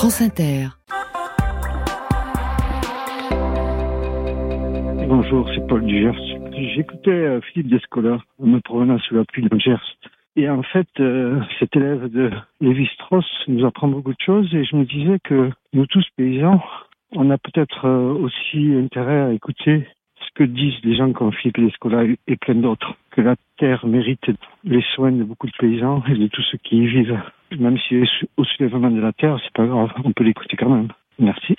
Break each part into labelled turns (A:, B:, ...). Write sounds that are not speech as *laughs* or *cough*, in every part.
A: France Inter.
B: Bonjour, c'est Paul Gers. J'écoutais euh, Philippe Descola me provenant sous la pluie de Gers. Et en fait, euh, cet élève de Lévi-Strauss nous apprend beaucoup de choses et je me disais que nous tous paysans, on a peut-être euh, aussi intérêt à écouter ce que disent des gens comme Philippe Descola et plein d'autres. Que la terre mérite les soins de beaucoup de paysans et de tous ceux qui y vivent. Même si au soulèvement de la terre, c'est pas grave, on peut l'écouter quand même. Merci.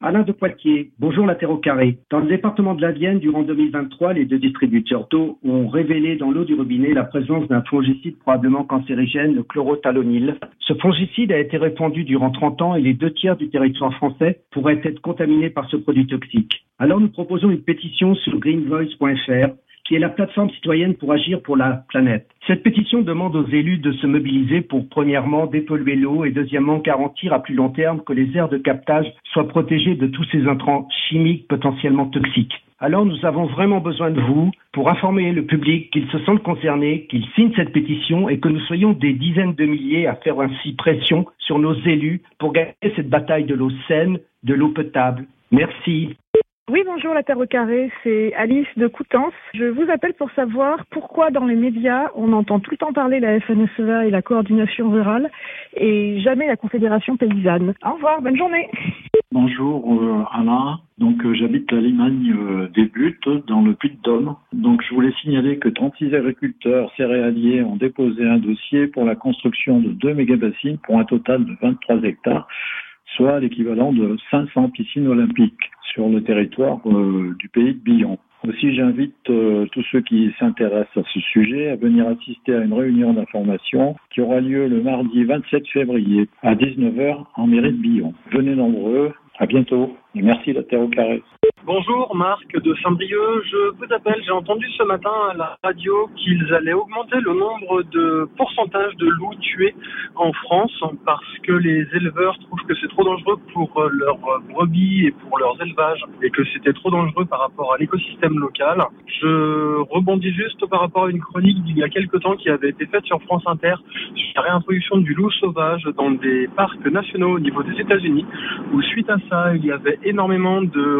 C: Alain de Poitiers, bonjour la Terre au carré. Dans le département de la Vienne, durant 2023, les deux distributeurs d'eau ont révélé dans l'eau du robinet la présence d'un fongicide probablement cancérigène, le chlorothalonil. Ce fongicide a été répandu durant 30 ans et les deux tiers du territoire français pourraient être contaminés par ce produit toxique. Alors nous proposons une pétition sur greenvoice.fr qui est la plateforme citoyenne pour agir pour la planète. Cette pétition demande aux élus de se mobiliser pour, premièrement, dépolluer l'eau et, deuxièmement, garantir à plus long terme que les aires de captage soient protégées de tous ces intrants chimiques potentiellement toxiques. Alors nous avons vraiment besoin de vous pour informer le public qu'ils se sentent concernés, qu'ils signent cette pétition et que nous soyons des dizaines de milliers à faire ainsi pression sur nos élus pour gagner cette bataille de l'eau saine, de l'eau potable. Merci.
D: Oui, bonjour la Terre au carré, c'est Alice de Coutances. Je vous appelle pour savoir pourquoi dans les médias on entend tout le temps parler la FNSEA et la coordination rurale et jamais la Confédération paysanne. Au revoir, bonne journée.
E: Bonjour euh, Alain, donc euh, j'habite la Limagne euh, des Buttes dans le Puy-de-Dôme. Donc je voulais signaler que 36 agriculteurs céréaliers ont déposé un dossier pour la construction de deux méga-bassines pour un total de 23 hectares soit l'équivalent de 500 piscines olympiques sur le territoire euh, du pays de Billon. Aussi, j'invite euh, tous ceux qui s'intéressent à ce sujet à venir assister à une réunion d'information qui aura lieu le mardi 27 février à 19h en mairie de Billon. Venez nombreux, à bientôt et merci la Terre au carré.
F: Bonjour, Marc de Saint-Brieuc. Je vous appelle. J'ai entendu ce matin à la radio qu'ils allaient augmenter le nombre de pourcentage de loups tués en France parce que les éleveurs trouvent que c'est trop dangereux pour leurs brebis et pour leurs élevages et que c'était trop dangereux par rapport à l'écosystème local. Je rebondis juste par rapport à une chronique d'il y a quelques temps qui avait été faite sur France Inter sur la réintroduction du loup sauvage dans des parcs nationaux au niveau des États-Unis où suite à ça, il y avait énormément de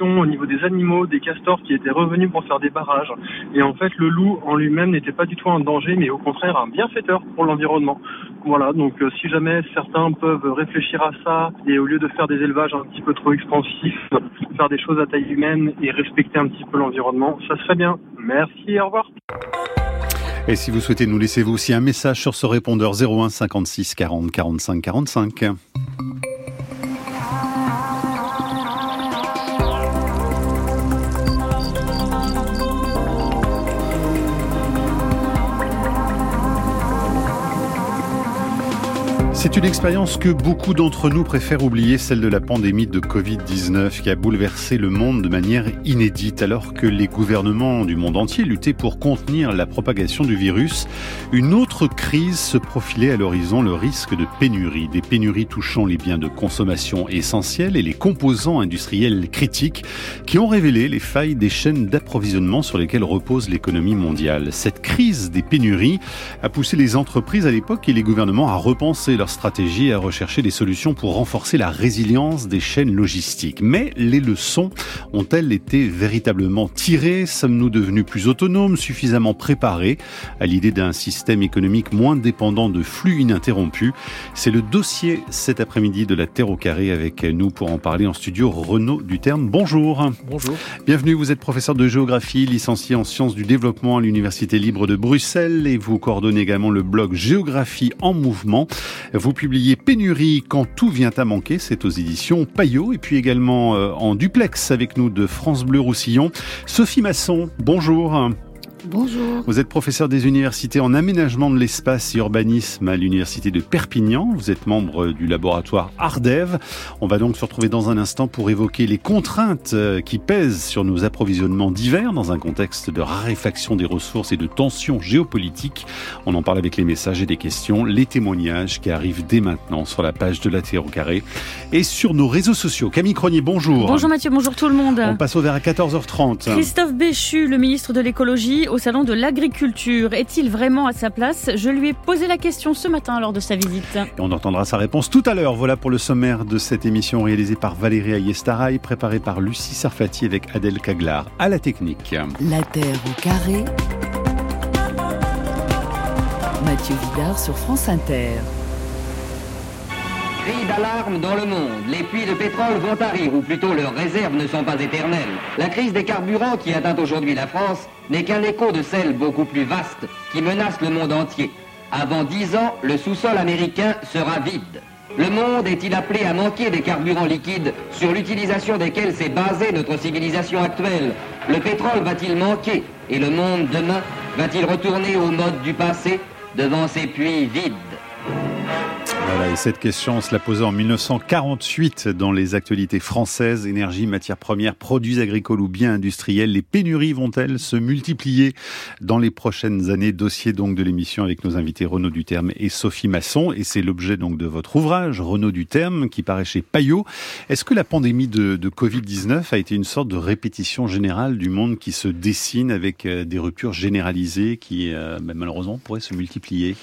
F: au niveau des animaux, des castors qui étaient revenus pour faire des barrages. Et en fait, le loup en lui-même n'était pas du tout un danger, mais au contraire un bienfaiteur pour l'environnement. Voilà, donc euh, si jamais certains peuvent réfléchir à ça et au lieu de faire des élevages un petit peu trop expansifs, faire des choses à taille humaine et respecter un petit peu l'environnement, ça serait bien. Merci, au revoir.
G: Et si vous souhaitez nous laisser vous aussi un message sur ce répondeur 01 56 40 45 45. C'est une expérience que beaucoup d'entre nous préfèrent oublier, celle de la pandémie de Covid-19 qui a bouleversé le monde de manière inédite. Alors que les gouvernements du monde entier luttaient pour contenir la propagation du virus, une autre crise se profilait à l'horizon, le risque de pénurie. Des pénuries touchant les biens de consommation essentiels et les composants industriels critiques qui ont révélé les failles des chaînes d'approvisionnement sur lesquelles repose l'économie mondiale. Cette crise des pénuries a poussé les entreprises à l'époque et les gouvernements à repenser stratégie à rechercher des solutions pour renforcer la résilience des chaînes logistiques. Mais les leçons ont-elles été véritablement tirées? Sommes-nous devenus plus autonomes, suffisamment préparés à l'idée d'un système économique moins dépendant de flux ininterrompus? C'est le dossier cet après-midi de la Terre au carré avec nous pour en parler en studio Renaud Duterme. Bonjour.
H: Bonjour.
G: Bienvenue, vous êtes professeur de géographie, licencié en sciences du développement à l'Université libre de Bruxelles et vous coordonnez également le blog Géographie en mouvement. Vous publiez Pénurie quand tout vient à manquer, c'est aux éditions Payot, et puis également euh, en duplex avec nous de France Bleu Roussillon. Sophie Masson, bonjour.
I: Bonjour.
G: Vous êtes professeur des universités en aménagement de l'espace et urbanisme à l'université de Perpignan. Vous êtes membre du laboratoire Ardev. On va donc se retrouver dans un instant pour évoquer les contraintes euh, qui pèsent sur nos approvisionnements divers dans un contexte de raréfaction des ressources et de tensions géopolitiques. On en parle avec les messages et des questions, les témoignages qui arrivent dès maintenant sur la page de la Terre au carré et sur nos réseaux sociaux. Camille Cronier, bonjour.
I: Bonjour Mathieu, bonjour tout le monde.
G: On passe au vers à 14h30.
I: Christophe Béchu, le ministre de l'écologie,
A: au salon de l'agriculture. Est-il vraiment à sa place? Je lui ai posé la question ce matin lors de sa visite.
G: Et on entendra sa réponse tout à l'heure. Voilà pour le sommaire de cette émission réalisée par Valérie Ayestaraï, préparée par Lucie Sarfati avec Adèle Caglar à la technique.
H: La Terre au carré. Mathieu Vidard sur France Inter.
I: Cri d'alarme dans le monde. Les puits de pétrole vont tarir, ou plutôt leurs réserves ne sont pas éternelles. La crise des carburants qui atteint aujourd'hui la France n'est qu'un écho de celle beaucoup plus vaste qui menace le monde entier. Avant dix ans, le sous-sol américain sera vide. Le monde est-il appelé à manquer des carburants liquides sur l'utilisation desquels s'est basée notre civilisation actuelle? Le pétrole va-t-il manquer? Et le monde demain va-t-il retourner au mode du passé devant ces puits vides?
G: Voilà, et cette question, on se l'a posée en 1948 dans les actualités françaises. Énergie, matières premières, produits agricoles ou biens industriels. Les pénuries vont-elles se multiplier dans les prochaines années? Dossier donc de l'émission avec nos invités Renaud Duterme et Sophie Masson. Et c'est l'objet donc de votre ouvrage, Renaud Duterme, qui paraît chez Payot. Est-ce que la pandémie de, de Covid-19 a été une sorte de répétition générale du monde qui se dessine avec euh, des ruptures généralisées qui, euh, ben, malheureusement, pourraient se multiplier?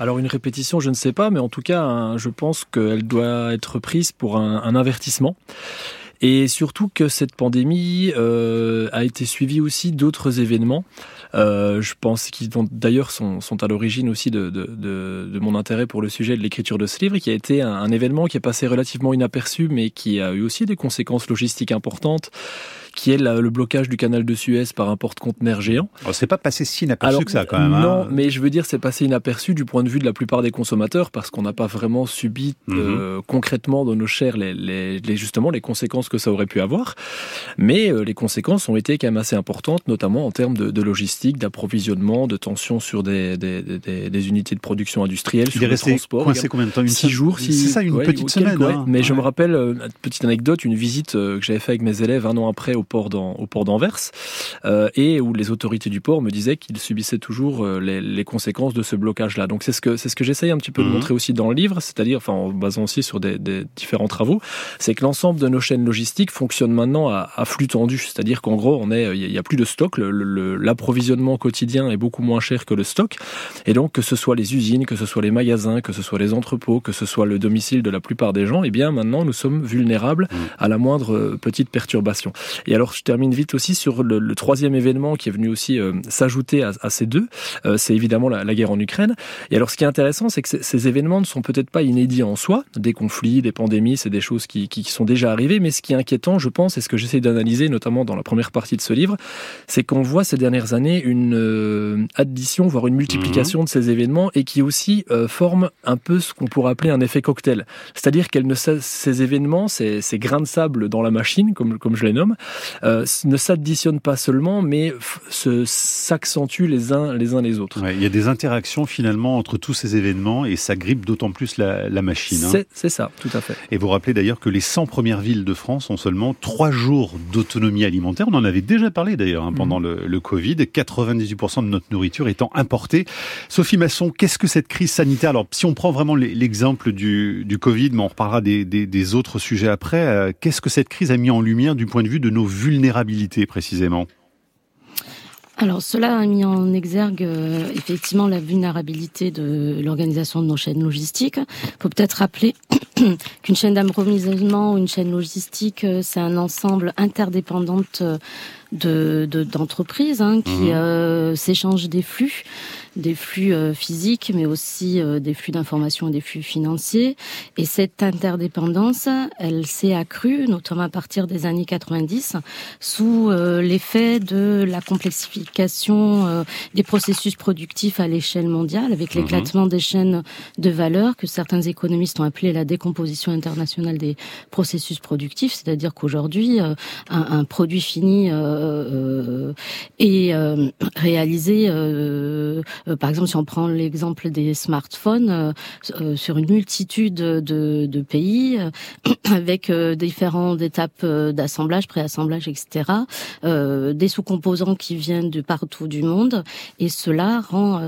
J: Alors une répétition, je ne sais pas, mais en tout cas, je pense qu'elle doit être prise pour un, avertissement. Et surtout que cette pandémie euh, a été suivie aussi d'autres événements. Euh, je pense qu'ils d'ailleurs sont, à l'origine aussi de, mon intérêt pour le sujet de l'écriture de ce livre, qui a été un, un événement qui est passé relativement inaperçu, mais qui a eu aussi des conséquences logistiques importantes qui est le blocage du canal de Suez par un porte-conteneur géant.
G: C'est pas passé si inaperçu que ça quand même. Hein.
J: Non, mais je veux dire c'est passé inaperçu du point de vue de la plupart des consommateurs parce qu'on n'a pas vraiment subi mm -hmm. euh, concrètement dans nos chairs les, les, les, justement les conséquences que ça aurait pu avoir. Mais euh, les conséquences ont été quand même assez importantes, notamment en termes de, de logistique, d'approvisionnement, de tension sur des, des, des, des, unités de production industrielle, sur le transport.
G: Coincé combien de temps
J: Six jours.
G: C'est ça, une
J: ouais,
G: petite semaine.
J: Ouais.
G: Hein.
J: Mais
G: ouais.
J: je me rappelle, euh, une petite anecdote, une visite que j'avais fait avec mes élèves un an après au port au port d'Anvers, euh, et où les autorités du port me disaient qu'ils subissaient toujours euh, les, les, conséquences de ce blocage-là. Donc c'est ce que c'est ce que j'essaye un petit peu mmh. de montrer aussi dans le livre, c'est-à-dire, enfin en basant aussi sur des, des différents travaux, c'est que l'ensemble de nos chaînes logistiques fonctionne maintenant à, à flux tendu, c'est-à-dire qu'en gros, on est, il y a plus de stock, l'approvisionnement quotidien est beaucoup moins cher que le stock, et donc que ce soit les usines, que ce soit les magasins, que ce soit les entrepôts, que ce soit le domicile de la plupart des gens, et eh bien maintenant nous sommes vulnérables mmh. à la moindre euh, petite perturbation. Et alors je termine vite aussi sur le, le troisième événement qui est venu aussi euh, s'ajouter à, à, ces deux, euh, c'est évidemment la, la, guerre en Ukraine. Et alors ce qui est intéressant, c'est que ces événements ne sont peut-être pas inédits en soi, des conflits, des pandémies, c'est des choses qui, qui, qui, sont déjà arrivées, mais ce qui est inquiétant, je pense, et ce que j'essaie d'analyser, notamment dans la première partie de ce livre, c'est qu'on voit ces dernières années une euh, addition, voire une multiplication mmh. de ces événements, et qui aussi forment un peu ce qu'on pourrait appeler un effet cocktail. C'est-à-dire que ces événements, ces, ces, grains de sable dans la machine, comme, comme je les nomme, euh, ne s'additionnent pas seulement, mais s'accentuent les uns les uns les autres.
G: Ouais, il y a des interactions finalement entre tous ces événements et ça grippe d'autant plus la, la machine.
J: Hein. C'est ça, tout à fait.
G: Et vous rappelez d'ailleurs que les 100 premières villes de France ont seulement 3 jours d'autonomie alimentaire. On en avait déjà parlé d'ailleurs hein, pendant mmh. le, le, Covid. 98% de notre nourriture étant importée. Sophie Masson, qu'est-ce que cette crise sanitaire? Alors, si on prend vraiment l'exemple du, du, Covid, mais on reparlera des, des, des autres sujets après, euh, qu'est-ce que cette crise a mis en lumière du point de vue de nos vulnérabilités précisément
K: alors cela a mis en exergue euh, effectivement la vulnérabilité de l'organisation de nos chaînes logistiques. Faut peut-être rappeler *coughs* qu'une chaîne d'approvisionnement ou une chaîne logistique, euh, c'est un ensemble interdépendante de d'entreprises de, hein, qui mmh. euh, s'échangent des flux des flux euh, physiques, mais aussi euh, des flux d'informations et des flux financiers. Et cette interdépendance, elle s'est accrue, notamment à partir des années 90, sous euh, l'effet de la complexification euh, des processus productifs à l'échelle mondiale, avec mmh. l'éclatement des chaînes de valeur que certains économistes ont appelé la décomposition internationale des processus productifs, c'est-à-dire qu'aujourd'hui, euh, un, un, produit fini est réalisé euh, par exemple, si on prend l'exemple des smartphones, euh, euh, sur une multitude de, de pays, *clears throat* avec différentes étapes d'assemblage, préassemblage, etc., des sous-composants qui viennent de partout du monde, et cela rend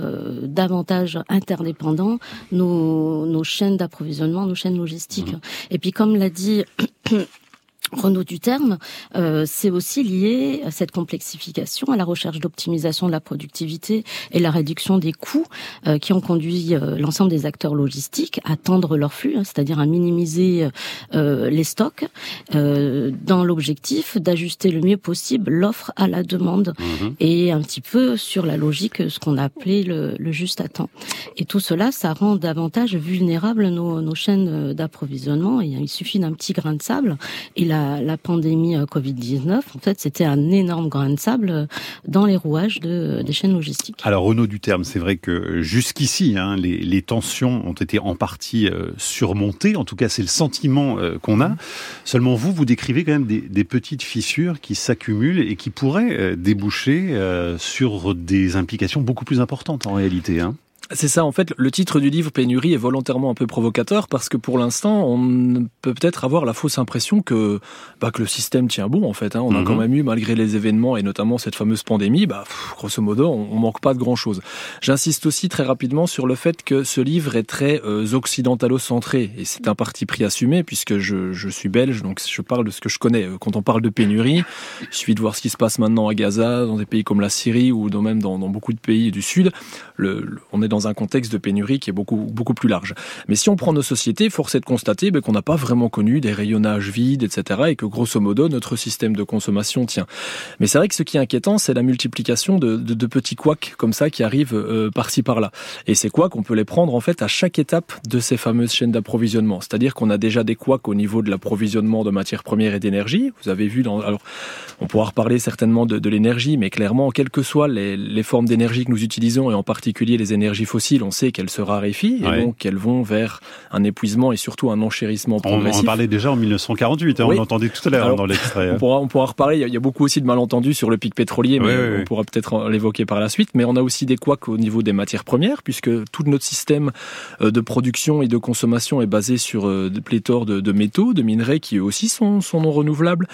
K: davantage interdépendants nos, nos chaînes d'approvisionnement, nos chaînes logistiques. Mmh. Et puis, comme l'a dit *clears throat* Renault du terme, euh, c'est aussi lié à cette complexification, à la recherche d'optimisation de la productivité et la réduction des coûts euh, qui ont conduit euh, l'ensemble des acteurs logistiques à tendre leur flux, hein, c'est-à-dire à minimiser les stocks, dans l'objectif d'ajuster le mieux possible l'offre à la demande mhm. et un petit peu sur la logique, ce qu'on a appelé le, juste à temps. Et tout cela, ça rend davantage vulnérables nos, nos chaînes d'approvisionnement. Il suffit d'un petit grain de sable et la la, pandémie euh, Covid-19, en fait, c'était un énorme grain de sable euh, dans les rouages de, des chaînes logistiques.
G: Alors, Renaud terme, c'est vrai que jusqu'ici, hein, les, tensions ont été en partie euh, surmontées. En tout cas, c'est le sentiment qu'on a. Seulement, vous, vous décrivez quand même des, des petites fissures qui s'accumulent et qui pourraient déboucher sur des implications beaucoup plus importantes en réalité. Hein.
J: C'est ça, en fait, le titre du livre Pénurie est volontairement un peu provocateur parce que pour l'instant, on peut peut-être avoir la fausse impression que, bah, que le système tient bon, en fait. Hein. On a quand mhm. même eu, malgré les événements et notamment cette fameuse pandémie, bah, grosso modo, on, manque pas de grand-chose. J'insiste aussi très rapidement sur le fait que ce livre est très euh, occidentalo-centré et c'est un parti pris assumé puisque je, je, suis belge, donc je parle de ce que je connais. Quand on parle de pénurie, il suffit de voir ce qui se passe maintenant à Gaza, dans des pays comme la Syrie ou même dans, dans beaucoup de pays du Sud. Le, on est dans un contexte de pénurie qui est beaucoup, beaucoup plus large. Mais si on prend nos sociétés, force est de constater ben, qu'on n'a pas vraiment connu des rayonnages vides, etc. et que grosso modo, notre système de consommation tient. Mais c'est vrai que ce qui est inquiétant, c'est la multiplication de, petits couacs comme ça qui arrivent euh, par-ci par-là. Et ces couacs, on peut les prendre en fait à chaque étape de ces fameuses chaînes d'approvisionnement. C'est-à-dire qu'on a déjà des couacs au niveau de l'approvisionnement de matières premières et d'énergie. Vous avez vu, dans, alors on pourra reparler certainement de, de l'énergie, mais clairement, quelles que soient les, les formes d'énergie que nous utilisons et en particulier les énergies fossiles, on sait qu'elles se raréfient et donc qu'elles vont vers un épuisement et surtout un enchérissement progressif.
G: On en parlait déjà en 1948, hein, on l'entendait tout à l'heure dans l'extrait.
J: On pourra, on pourra reparler, il y, a, beaucoup aussi de malentendus sur le pic pétrolier, mais on pourra peut-être l'évoquer par la suite. Mais on a aussi des couacs au niveau des matières premières, puisque tout notre système euh, de production et de consommation est basé sur euh, des pléthores de, métaux, de minerais qui eux aussi sont, sont non renouvelables.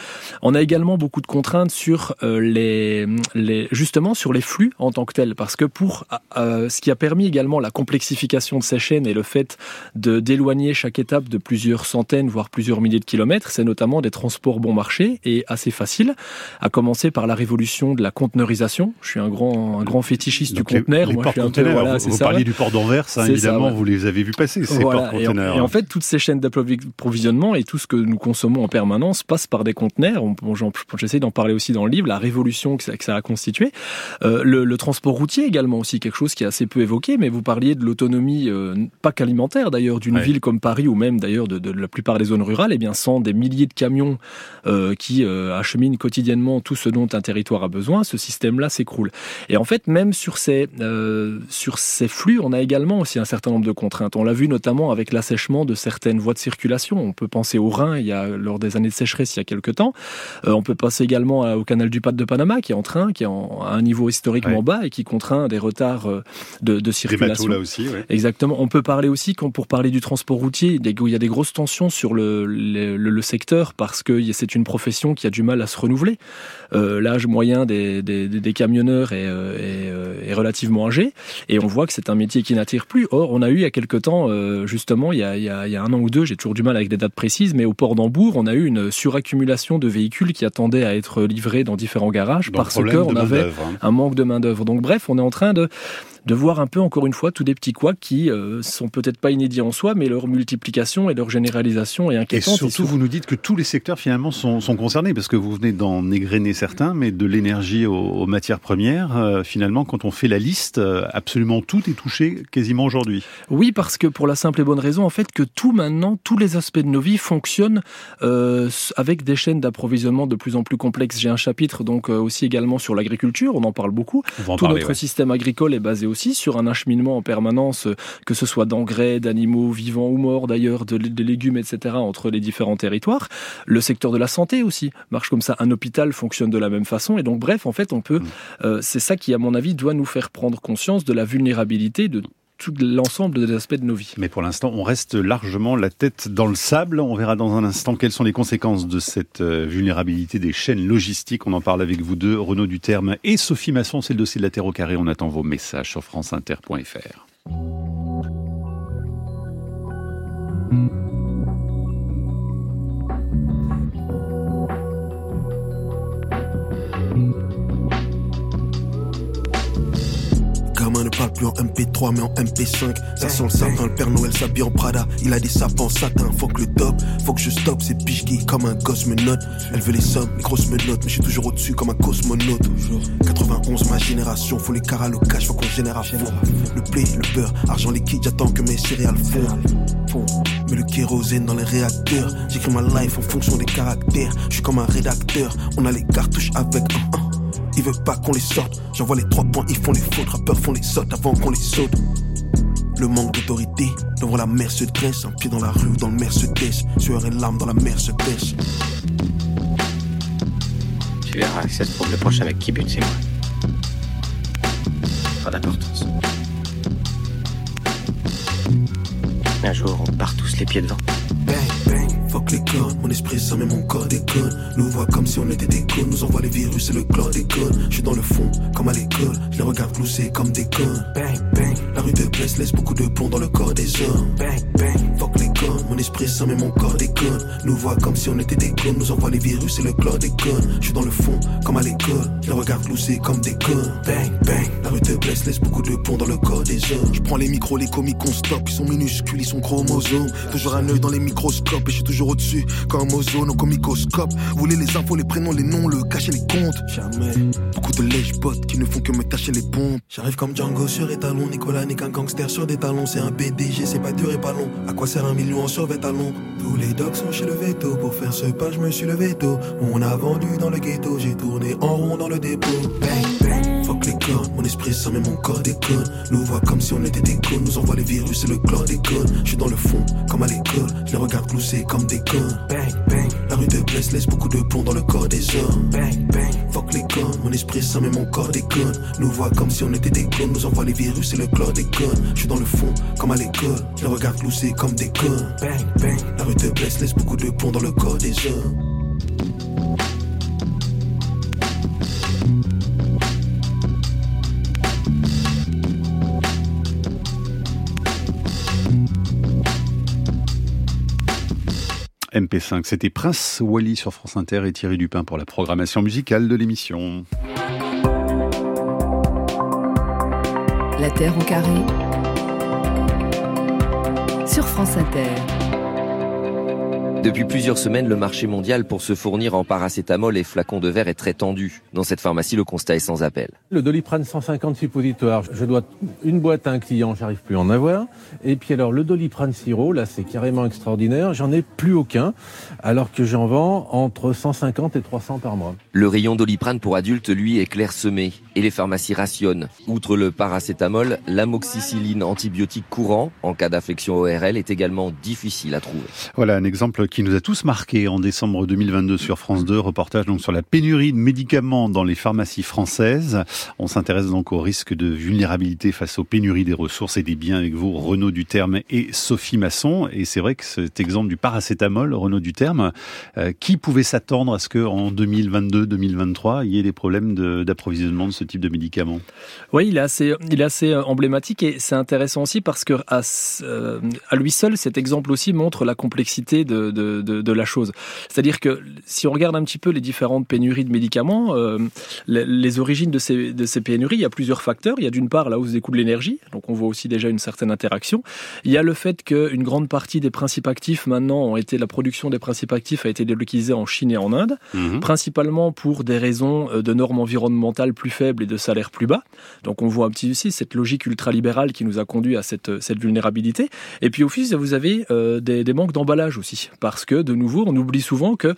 J: On a également beaucoup de contraintes sur euh, les, les, justement sur les flux en tant que tels, parce que pour ce qui a permis également la complexification de ces chaînes et le fait de d'éloigner chaque étape de plusieurs centaines, voire plusieurs milliers de kilomètres, c'est notamment des transports bon marché et assez faciles, à commencer par la révolution de la conteneurisation. Je suis un grand, un grand fétichiste du conteneur.
G: Moi, je suis voilà, vous, vous parliez du port d'Anvers, hein, évidemment, vous les avez vus passer, ces ports conteneurs.
J: Et, en, fait, toutes ces chaînes d'approvisionnement et tout ce que nous consommons en permanence passe par des conteneurs. J'essaie d'en parler aussi dans le livre, la révolution que ça, que ça a constitué. Euh, le, le transport routier également aussi, quelque chose qui est assez peu évoqué, mais vous parlez de l'autonomie, euh, pas qu'alimentaire d'ailleurs, d'une ville comme Paris ou même d'ailleurs de, la plupart des zones rurales, et eh bien sans des milliers de camions euh, qui euh, acheminent quotidiennement tout ce dont un territoire a besoin, ce système-là s'écroule. Et en fait, même sur ces, sur ces flux, on a également aussi un certain nombre de contraintes. On l'a vu notamment avec l'assèchement de certaines voies de circulation. On peut penser au Rhin, il y a, lors des années de sécheresse il y a quelques temps. on peut penser également au canal du Pape de Panama qui est en train, qui est à un niveau historiquement bas et qui contraint des retards de, de circulation
G: aussi.
J: Exactement. On peut parler aussi, pour parler du transport routier, il y a des grosses tensions sur le, le, secteur parce que c'est une profession qui a du mal à se renouveler. Euh, L'âge moyen des, des, des camionneurs est, euh, est, euh, est, relativement âgé et on voit que c'est un métier qui n'attire plus. Or, on a eu il y a quelque temps, justement, il y, a, il, y a, il y a un an ou deux, j'ai toujours du mal avec des dates précises, mais au port d'Hambourg, on a eu une suraccumulation de véhicules qui attendaient à être livrés dans différents garages parce qu'on avait hein. un manque de main-d'œuvre. Donc, bref, on est en train de de voir un peu encore une fois tous des petits couacs qui euh, sont peut-être pas inédits en soi, mais leur multiplication et leur généralisation est inquiétante.
G: Et surtout, vous nous dites que tous les secteurs finalement sont, sont concernés, parce que vous venez d'en égrener certains, mais de l'énergie aux, matières premières, euh, finalement, quand on fait la liste, euh, absolument tout est touché quasiment aujourd'hui.
J: Oui, parce que pour la simple et bonne raison, en fait, que tout maintenant, tous les aspects de nos vies fonctionnent avec des chaînes d'approvisionnement de plus en plus complexes. J'ai un chapitre donc aussi également sur l'agriculture, on en parle beaucoup. Tout notre système agricole est basé aussi sur un acheminement en permanence, que ce soit d'engrais, d'animaux vivants ou morts d'ailleurs, de, légumes, etc., entre les différents territoires. Le secteur de la santé aussi marche comme ça. Un hôpital fonctionne de la même façon. Et donc, bref, en fait, on peut. Mm. Euh, c'est ça qui, à mon avis, doit nous faire prendre conscience de la vulnérabilité de tout l'ensemble des aspects de nos vies.
G: Mais pour l'instant, on reste largement la tête dans le sable. On verra dans un instant quelles sont les conséquences de cette euh, vulnérabilité des chaînes logistiques. On en parle avec vous deux, Renaud Duterme et Sophie Masson. C'est le dossier de la Terre au carré. On attend vos messages sur franceinter.fr. people.
L: MP3 mais en MP5. Ça sent le sapin, le Père Noël s'habille en Prada. Il a des sapins en satin, faut que le top, faut que je stoppe. Ces biches qui, comme un gosse. Elle veut les sommes, les grosses me mais je suis toujours au-dessus comme un cosmonaute. 91, ma génération, faut les caras, le cash, faut qu'on génère à fond. Le blé, le beurre, argent liquide, j'attends que mes céréales fondent. Mais le kérosène dans les réacteurs, j'écris ma life en fonction des caractères. Je suis comme un rédacteur, on a les cartouches avec un 1. Ils veulent pas qu'on les sorte. J'envoie les trois points, ils font les fautes. Rappeurs font les sautes avant qu'on les saute. Le manque d'autorité devant la mer se dresse. Un pied dans la rue, dans le Mercedes. Sueur et larmes dans la mer se baisse.
M: Tu verras que ça se trouve le prochain avec qui bute, c'est moi. Pas d'importance. Un jour, on part tous les pieds devant.
L: Bang, bang, les codes, mon esprit ça mais mon corps déconne. Nous voit comme si on était des cons, nous envoie les virus et le chlore déconne. Je suis dans le fond, comme à l'école, je les regarde glousser comme des connes. Bang, bang, la rue de Blesse laisse beaucoup de plomb dans le corps des hommes. Bang, bang, fuck les codes, mon esprit ça mais mon corps déconne. Nous voit comme si on était des cons, nous envoie les virus et le chlore déconne. Je suis dans le fond, comme à l'école, je les regarde glousser comme des connes. Bang, bang, la rue de Blesse laisse beaucoup de plomb dans le corps des hommes. Je prends les micros, les comiques, on stop, ils sont minuscules, ils sont chromosomes. Toujours un œil dans les microscopes et je suis toujours au-dessus comme ozone au comicoscope. Voulez les infos, les prénoms, les noms, le cacher les comptes. Jamais. Beaucoup de lèche-bottes qui ne font que me tâcher les pompes. J'arrive comme Django sur étalon. Nicolas n'est qu'un gangster sur des talons. C'est un PDG, c'est pas dur et pas long. À quoi sert un million en survêt talon Tous les dogs sont chez le veto. Pour faire ce pas, je me suis levé tôt. On a vendu dans le ghetto. J'ai tourné en rond dans le dépôt. Bang, bang. Mon esprit ça mais mon corps déconne. Nous voit comme si on était des cons. Nous envoie les virus et le chlore déconne. Je suis dans le fond, comme à l'école. Je les regarde glousser comme des connes. Bang, bang. La rue de Blesse laisse beaucoup de plomb dans le corps des hommes. Bang, bang. Fuck les cordes, mon esprit ça mais mon corps déconne. Nous voit comme si on était des clones. Nous envoie les virus et le chlore déconne. Je suis dans le fond, comme à l'école. Je les regarde glousser comme des connes. Bang, bang. La rue de Blesse laisse beaucoup de plomb dans le corps des hommes.
G: MP5, c'était Prince Wally sur France Inter et Thierry Dupin pour la programmation musicale de l'émission.
H: La Terre au carré sur France Inter.
N: Depuis plusieurs semaines, le marché mondial pour se fournir en paracétamol et flacons de verre est très tendu. Dans cette pharmacie, le constat est sans appel.
O: Le Doliprane 150 suppositoire, je dois une boîte à un client, j'arrive plus à en avoir. Et puis alors le Doliprane sirop, là c'est carrément extraordinaire, j'en ai plus aucun, alors que j'en vends entre 150 et 300 par mois.
N: Le rayon Doliprane pour adultes, lui, est clairsemé et les pharmacies rationnent. Outre le paracétamol, l'amoxicilline antibiotique courant en cas d'affection ORL est également difficile à trouver.
G: Voilà un exemple qui nous a tous marqué en décembre 2022 sur France 2, reportage donc sur la pénurie de médicaments dans les pharmacies françaises. On s'intéresse donc au risque de vulnérabilité face aux pénuries des ressources et des biens avec vous, Renaud Duterme et Sophie Masson. Et c'est vrai que cet exemple du paracétamol, Renaud Duterme, euh, qui pouvait s'attendre à ce qu'en 2022-2023, il y ait des problèmes d'approvisionnement de, ce type de médicaments?
J: Oui, il est assez, il est assez euh, emblématique et c'est intéressant aussi parce que euh, à, lui seul, cet exemple aussi montre la complexité de, de, de la chose. C'est-à-dire que si on regarde un petit peu les différentes pénuries de médicaments, euh, les, les, origines de ces, de ces pénuries, il y a plusieurs facteurs. Il y a d'une part la hausse des coûts de l'énergie, donc on voit aussi déjà une certaine interaction. Il y a le fait qu'une grande partie des principes actifs maintenant ont été, la production des principes actifs a été délocalisée en Chine et en Inde, mmh. principalement pour des raisons de normes environnementales plus faibles et de salaires plus bas. Donc on voit un petit aussi cette logique ultralibérale qui nous a conduit à cette, cette vulnérabilité. Et puis au fil, vous avez euh, des, des manques d'emballage aussi, parce que de nouveau, on oublie souvent que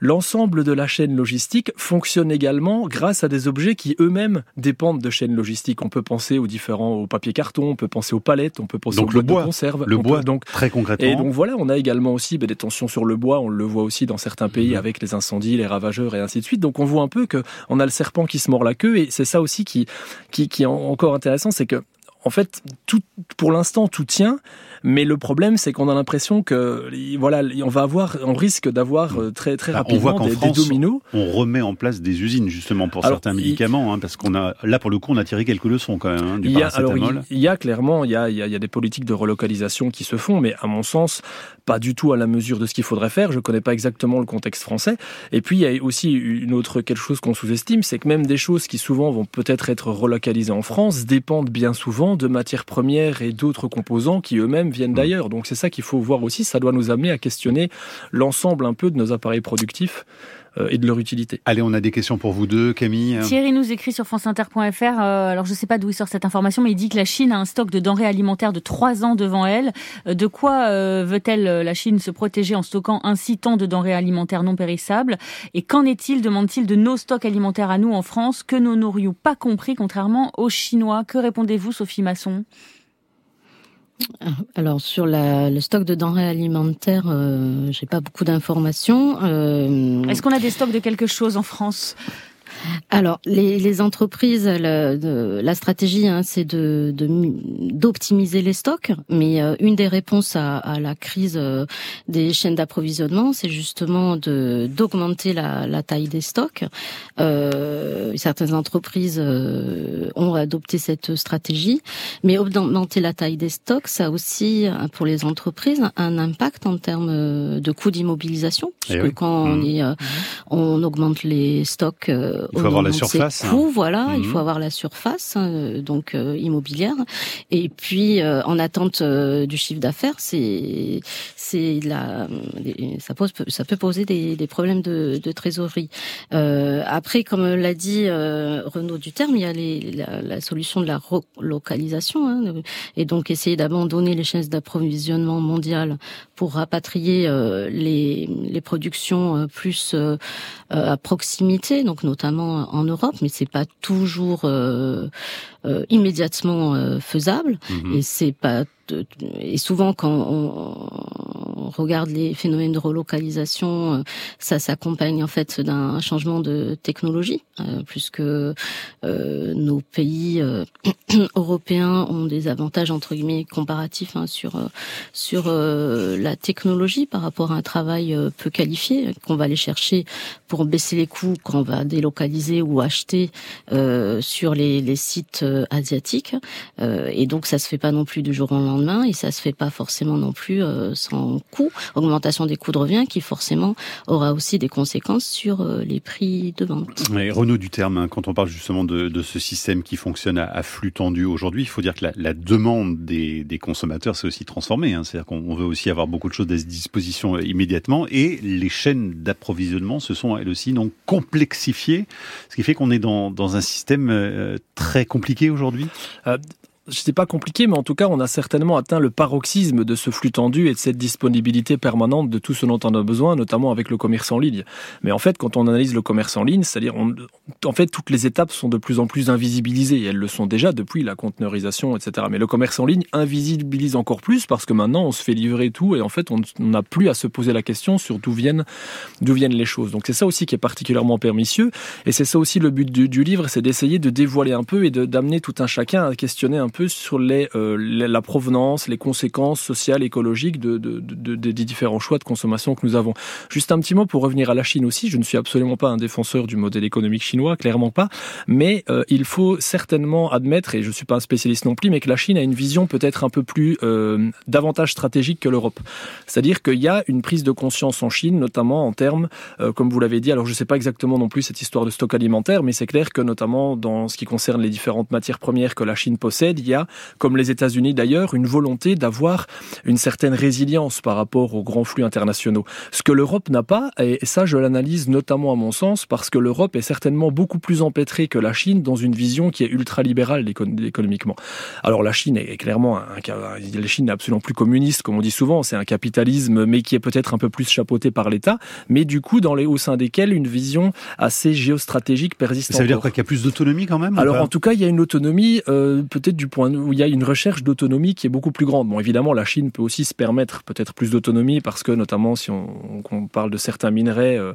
J: l'ensemble de la chaîne logistique fonctionne également grâce à des objets qui eux-mêmes dépendent de chaînes logistiques. On peut penser aux différents au papier carton, on peut penser aux palettes, on peut penser
G: donc
J: aux
G: le bois,
J: de conserve.
G: Le bois,
J: peut,
G: donc très concrètement.
J: Et donc voilà, on a également aussi ben, des tensions sur le bois. On le voit aussi dans certains pays mmh. avec les incendies, les ravageurs et ainsi de suite. Donc on voit un peu que on a le serpent qui se mord la queue et c'est ça aussi qui, qui, qui est encore intéressant, c'est que en fait, tout, pour l'instant, tout tient, mais le problème, c'est qu'on a l'impression que, voilà, on va avoir, on risque d'avoir très très
G: bah,
J: rapidement
G: on voit
J: des,
G: France,
J: des, dominos.
G: On remet en place des usines justement pour alors, certains médicaments, hein, parce qu'on a, là pour le coup, on a tiré quelques leçons quand même hein, du
J: y a, alors, il, y a clairement, il y a, il y a, il y a des politiques de relocalisation qui se font, mais à mon sens, pas du tout à la mesure de ce qu'il faudrait faire. Je connais pas exactement le contexte français. Et puis il y a aussi une autre quelque chose qu'on sous-estime, c'est que même des choses qui souvent vont peut-être être relocalisées en France dépendent bien souvent de matières premières et d'autres composants qui eux-mêmes viennent d'ailleurs. Donc c'est ça qu'il faut voir aussi. Ça doit nous amener à questionner l'ensemble un peu de nos appareils productifs et de leur utilité.
G: Allez, on a des questions pour vous deux, Camille.
A: Thierry nous écrit sur franceinter.fr, euh, alors je ne sais pas d'où il sort cette information, mais il dit que la Chine a un stock de denrées alimentaires de trois ans devant elle. Euh, de quoi veut-elle, la Chine, se protéger en stockant ainsi tant de denrées alimentaires non périssables? Et qu'en est-il, demande-t-il, de nos stocks alimentaires à nous en France, que nous n'aurions pas compris, contrairement aux Chinois? Que répondez-vous, Sophie Masson?
K: Alors sur la, le stock de denrées alimentaires, euh, j'ai pas beaucoup d'informations.
A: Euh... Est-ce qu'on a des stocks de quelque chose en France?
K: Alors, les, les entreprises, la, de, la stratégie, hein, c'est de d'optimiser les stocks. Mais euh, une des réponses à, à la crise euh, des chaînes d'approvisionnement, c'est justement de d'augmenter la, la, taille des stocks. Euh, certaines entreprises euh, ont adopté cette stratégie, mais augmenter la taille des stocks, ça a aussi pour les entreprises un impact en termes de coûts d'immobilisation, parce eh que quand on, mmh. est, on augmente les stocks
G: il faut avoir la surface.
K: Coûts, hein. voilà, il faut mhm. avoir la surface hein, donc euh, immobilière. Et puis euh, en attente euh, du chiffre d'affaires, c'est c'est la ça pose ça peut poser des, des problèmes de, de trésorerie. après, comme l'a dit Renaud Duterme, il y a les, la, la, solution de la relocalisation hein, et donc essayer d'abandonner les chaînes d'approvisionnement mondiales pour rapatrier les les productions plus à proximité, donc notamment en Europe, mais c'est pas toujours euh, euh, immédiatement euh, faisable mhm. et c'est pas et souvent quand on, regarde les phénomènes de relocalisation, euh, ça s'accompagne en fait d'un changement de technologie, euh, puisque euh, nos pays *clears throat* européens ont des avantages entre guillemets comparatifs hein, sur sur la technologie par rapport à un travail peu qualifié qu'on va aller chercher pour baisser les coûts quand on va délocaliser ou acheter sur les, les sites asiatiques. et donc ça se fait pas non plus du jour au lendemain et ça se fait pas forcément non plus euh, sans coût. Augmentation des coûts de revient qui forcément aura aussi des conséquences sur euh, les prix de vente.
G: Mais Renaud du terme, hein, quand on parle justement de, de, ce système qui fonctionne à, flux tendu aujourd'hui, il faut dire que la, la demande des, des consommateurs s'est aussi transformée. Hein. C'est-à-dire qu'on veut aussi avoir beaucoup de choses à disposition euh, immédiatement et les chaînes d'approvisionnement se sont elles aussi donc complexifiées, ce qui fait qu'on est dans, dans un système très compliqué aujourd'hui?
J: C'est pas compliqué, mais en tout cas, on a certainement atteint le paroxysme de ce flux tendu et de cette disponibilité permanente de tout ce dont on a besoin, notamment avec le commerce en ligne. Mais en fait, quand on analyse le commerce en ligne, c'est-à-dire, en fait, toutes les étapes sont de plus en plus invisibilisées. Et elles le sont déjà depuis la conteneurisation, etc. Mais le commerce en ligne invisibilise encore plus parce que maintenant, on se fait livrer tout et en fait, on n'a plus à se poser la question sur d'où viennent, d'où viennent les choses. Donc c'est ça aussi qui est particulièrement pernicieux. Et c'est ça aussi le but du livre, c'est d'essayer de dévoiler un peu et d'amener tout un chacun à questionner un peu sur euh, la provenance, les conséquences sociales, écologiques de, de, de, des différents choix de consommation que nous avons. Juste un petit mot pour revenir à la Chine aussi. Je ne suis absolument pas un défenseur du modèle économique chinois, clairement pas. Mais euh, il faut certainement admettre, et je ne suis pas un spécialiste non plus, mais que la Chine a une vision peut-être un peu plus euh, davantage stratégique que l'Europe. C'est-à-dire qu'il y a une prise de conscience en Chine, notamment en termes, comme vous l'avez dit, alors je ne sais pas exactement non plus cette histoire de stock alimentaire, mais c'est clair que notamment dans ce qui concerne les différentes matières premières que la Chine possède, y a, comme les États-Unis d'ailleurs, une volonté d'avoir une certaine résilience par rapport aux grands flux internationaux. Ce que l'Europe n'a pas, et ça je l'analyse notamment à mon sens, parce que l'Europe est certainement beaucoup plus empêtrée que la Chine dans une vision qui est ultra-libérale économiquement. Alors la Chine est clairement, un, la Chine n'est absolument plus communiste, comme on dit souvent, c'est un capitalisme, mais qui est peut-être un peu plus chapeauté par l'État, mais du coup dans les, au sein desquels une vision assez géostratégique persiste.
G: Ça veut dire quoi qu'il y a plus d'autonomie quand même
J: Alors en tout cas, il y a une autonomie euh, peut-être du point où il y a une recherche d'autonomie qui est beaucoup plus grande. Bon, évidemment, la Chine peut aussi se permettre peut-être plus d'autonomie parce que, notamment, si on, on, parle de certains minerais euh,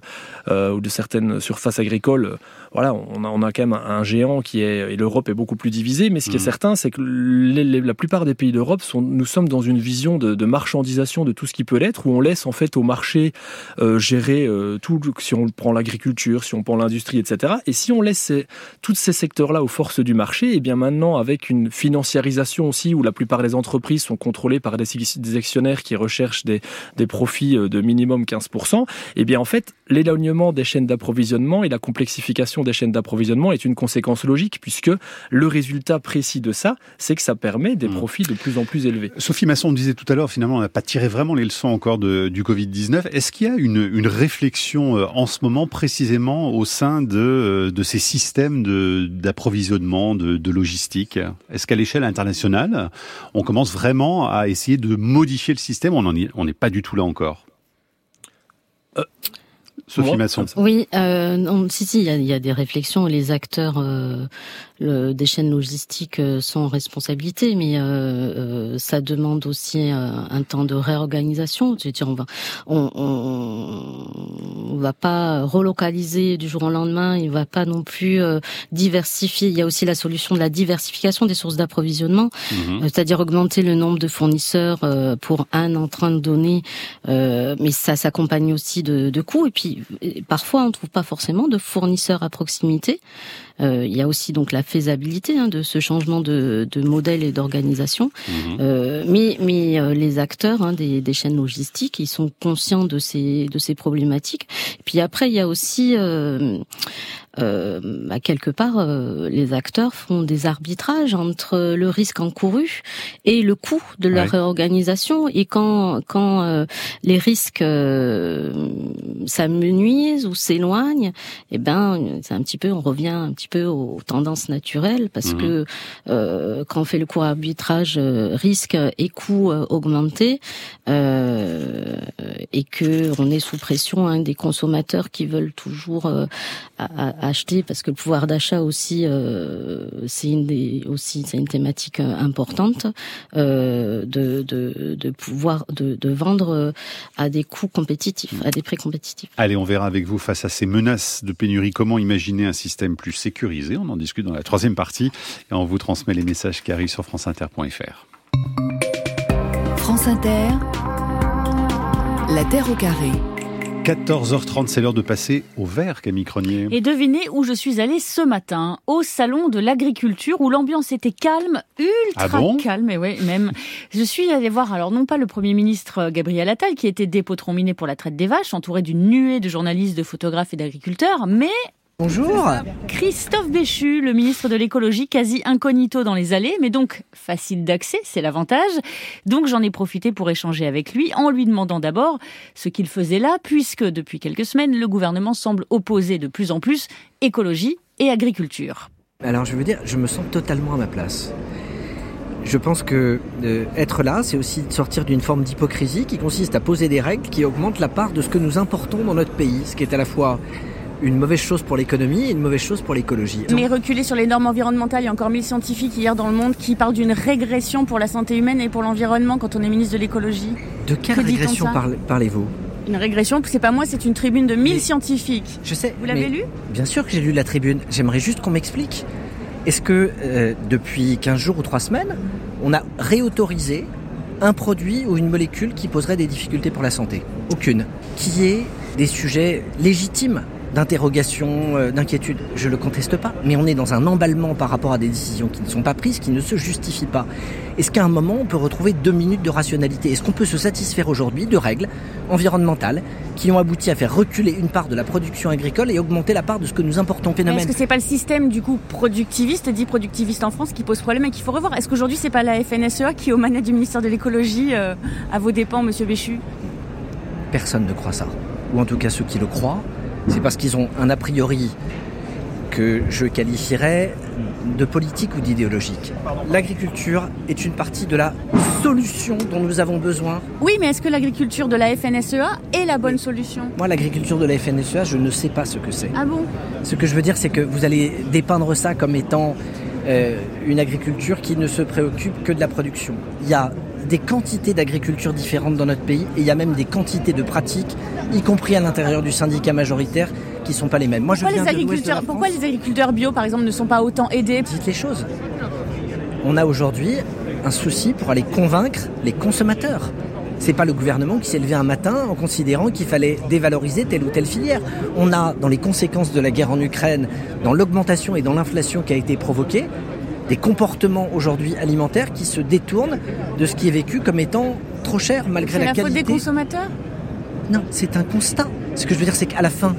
J: euh, ou de certaines surfaces agricoles, voilà, on a, on a quand même un, géant qui est et l'Europe est beaucoup plus divisée. Mais ce qui est mmh. certain, c'est que la plupart des pays d'Europe sont, nous sommes dans une vision de, de, marchandisation de tout ce qui peut l'être, où on laisse en fait au marché euh, gérer euh, tout. Si on prend l'agriculture, si on prend l'industrie, etc. Et si on laisse ces, tous ces secteurs-là aux forces du marché, et eh bien maintenant avec une financiarisation aussi, où la plupart des entreprises sont contrôlées par des, des actionnaires qui recherchent des, des profits de minimum 15%, eh bien en fait, l'éloignement des chaînes d'approvisionnement et la complexification des chaînes d'approvisionnement est une conséquence logique, puisque le résultat précis de ça, c'est que ça permet des hmm. profits de plus en plus élevés.
G: Sophie Masson disait tout à l'heure, finalement, on n'a pas tiré vraiment les leçons encore de, du Covid-19. Est-ce qu'il y a une, une, réflexion euh, en ce moment précisément au sein de, euh, de ces systèmes d'approvisionnement, de, de, logistique? Est-ce qu'à l'échelle internationale, on commence vraiment à essayer de modifier le système On n'est pas du tout là encore.
K: Euh,
G: Sophie Masson.
K: Oui, euh, non, si, si, il y a, y a, des réflexions. Les acteurs euh, le, des chaînes logistiques euh, sont en responsabilité, mais euh, euh, ça demande aussi un temps de réorganisation. Je veux dire, on va, on, on, on, va pas relocaliser du jour au lendemain. Il va pas non plus diversifier. Il y a aussi la solution de la diversification des sources d'approvisionnement, mhm. c'est-à-dire augmenter le nombre de fournisseurs pour un entrain de données, mais ça s'accompagne aussi de, de coûts. Et puis parfois, on trouve pas forcément de fournisseurs à proximité. Euh, il y a aussi donc la faisabilité hein, de ce changement de, de modèle et d'organisation. Mhm. Euh, mais mais euh, les acteurs hein, des, des, chaînes logistiques, ils sont conscients de ces de ces problématiques. Et puis après, il y a aussi euh, euh, bah, quelque part, euh, les acteurs font des arbitrages entre le risque encouru et le coût de leur réorganisation. Et quand, quand euh, les risques euh, s'amenuisent ou s'éloignent, eh ben, c'est un petit peu, on revient un petit peu aux tendances naturelles parce mmh. que quand on fait le court arbitrage risque et coût augmenté et que on est sous pression hein, des consommateurs qui veulent toujours acheter parce que le pouvoir d'achat aussi euh, c'est une des aussi c'est une thématique euh, importante euh, de, de, de pouvoir de, de vendre à des coûts compétitifs à des prix compétitifs.
G: Allez, on verra avec vous face à ces menaces de pénurie comment imaginer un système plus sécurisé? On en discute dans la troisième partie et on vous transmet les messages qui arrivent sur franceinter.fr.
H: France Inter, la Terre au carré.
G: 14h30, c'est l'heure de passer au vert, Camille Cronier.
A: Et devinez où je suis allée ce matin Au salon de l'agriculture, où l'ambiance était calme, ultra
G: ah
A: calme, et ouais, même. Je suis allée voir, alors non pas le Premier ministre Gabriel Attal, qui était dépôt miné pour la traite des vaches, entouré d'une nuée de journalistes, de photographes et d'agriculteurs, mais
P: Bonjour.
A: Christophe Béchu, le ministre de l'écologie, quasi incognito dans les allées, mais donc facile d'accès, c'est l'avantage. Donc j'en ai profité pour échanger avec lui en lui demandant d'abord ce qu'il faisait là, puisque depuis quelques semaines, le gouvernement semble opposer de plus en plus écologie et agriculture.
P: Alors je veux dire, je me sens totalement à ma place. Je pense que euh, être là, c'est aussi sortir d'une forme d'hypocrisie qui consiste à poser des règles qui augmentent la part de ce que nous importons dans notre pays, ce qui est à la fois une mauvaise chose pour l'économie et une mauvaise chose pour l'écologie.
A: Mais reculer sur les normes environnementales, il y a encore mille scientifiques hier dans le monde qui parlent d'une régression pour la santé humaine et pour l'environnement quand on est ministre de l'écologie.
P: De quelle régression parlez-vous?
A: Une régression, c'est pas moi, c'est une tribune de 1000 scientifiques.
P: Je sais.
A: Vous l'avez lu?
P: Bien sûr que j'ai lu la tribune. J'aimerais juste qu'on m'explique. Est-ce que euh, depuis 15 jours ou 3 semaines, on a réautorisé un produit ou une molécule qui poserait des difficultés pour la santé? Aucune. Qui est des sujets légitimes d'interrogation, euh, d'inquiétude, je le conteste pas, mais on est dans un emballement par rapport à des décisions qui ne sont pas prises, qui ne se justifient pas. Est-ce qu'à un moment on peut retrouver deux minutes de rationalité? Est-ce qu'on peut se satisfaire aujourd'hui de règles environnementales qui ont abouti à faire reculer une part de la production agricole et augmenter la part de ce que nous importons phénomène
A: Est-ce que c'est pas le système du coup productiviste, dit productiviste en France, qui pose problème et qu'il faut revoir? Est-ce qu'aujourd'hui c'est pas la FNSEA qui est aux manettes du ministère de l'écologie euh, à vos dépens, Monsieur Béchu?
P: Personne ne croit ça, ou en tout cas ceux qui le croient c'est parce qu'ils ont un a priori que je qualifierais de politique ou d'idéologique. L'agriculture est une partie de la solution dont nous avons besoin.
A: Oui, mais est-ce que l'agriculture de la FNSEA est la bonne solution?
P: Moi, l'agriculture de la FNSEA, je ne sais pas ce que c'est.
A: Ah bon?
P: Ce que je veux dire, c'est que vous allez dépeindre ça comme étant euh, une agriculture qui ne se préoccupe que de la production. Il y a des quantités d'agriculture différentes dans notre pays et il y a même des quantités de pratiques, y compris à l'intérieur du syndicat majoritaire, qui ne sont pas les mêmes.
A: Moi, pourquoi, je les agriculteurs, pourquoi les agriculteurs bio, par exemple, ne sont pas autant aidés?
P: Dites les choses. On a aujourd'hui un souci pour aller convaincre les consommateurs. C'est pas le gouvernement qui s'est levé un matin en considérant qu'il fallait dévaloriser telle ou telle filière. On a, dans les conséquences de la guerre en Ukraine, dans l'augmentation et dans l'inflation qui a été provoquée, des comportements aujourd'hui alimentaires qui se détournent de ce qui est vécu comme étant trop cher malgré
A: la,
P: la,
A: la
P: qualité.
A: faute des consommateurs
P: Non, c'est un constat. Ce que je veux dire, c'est qu'à la fin,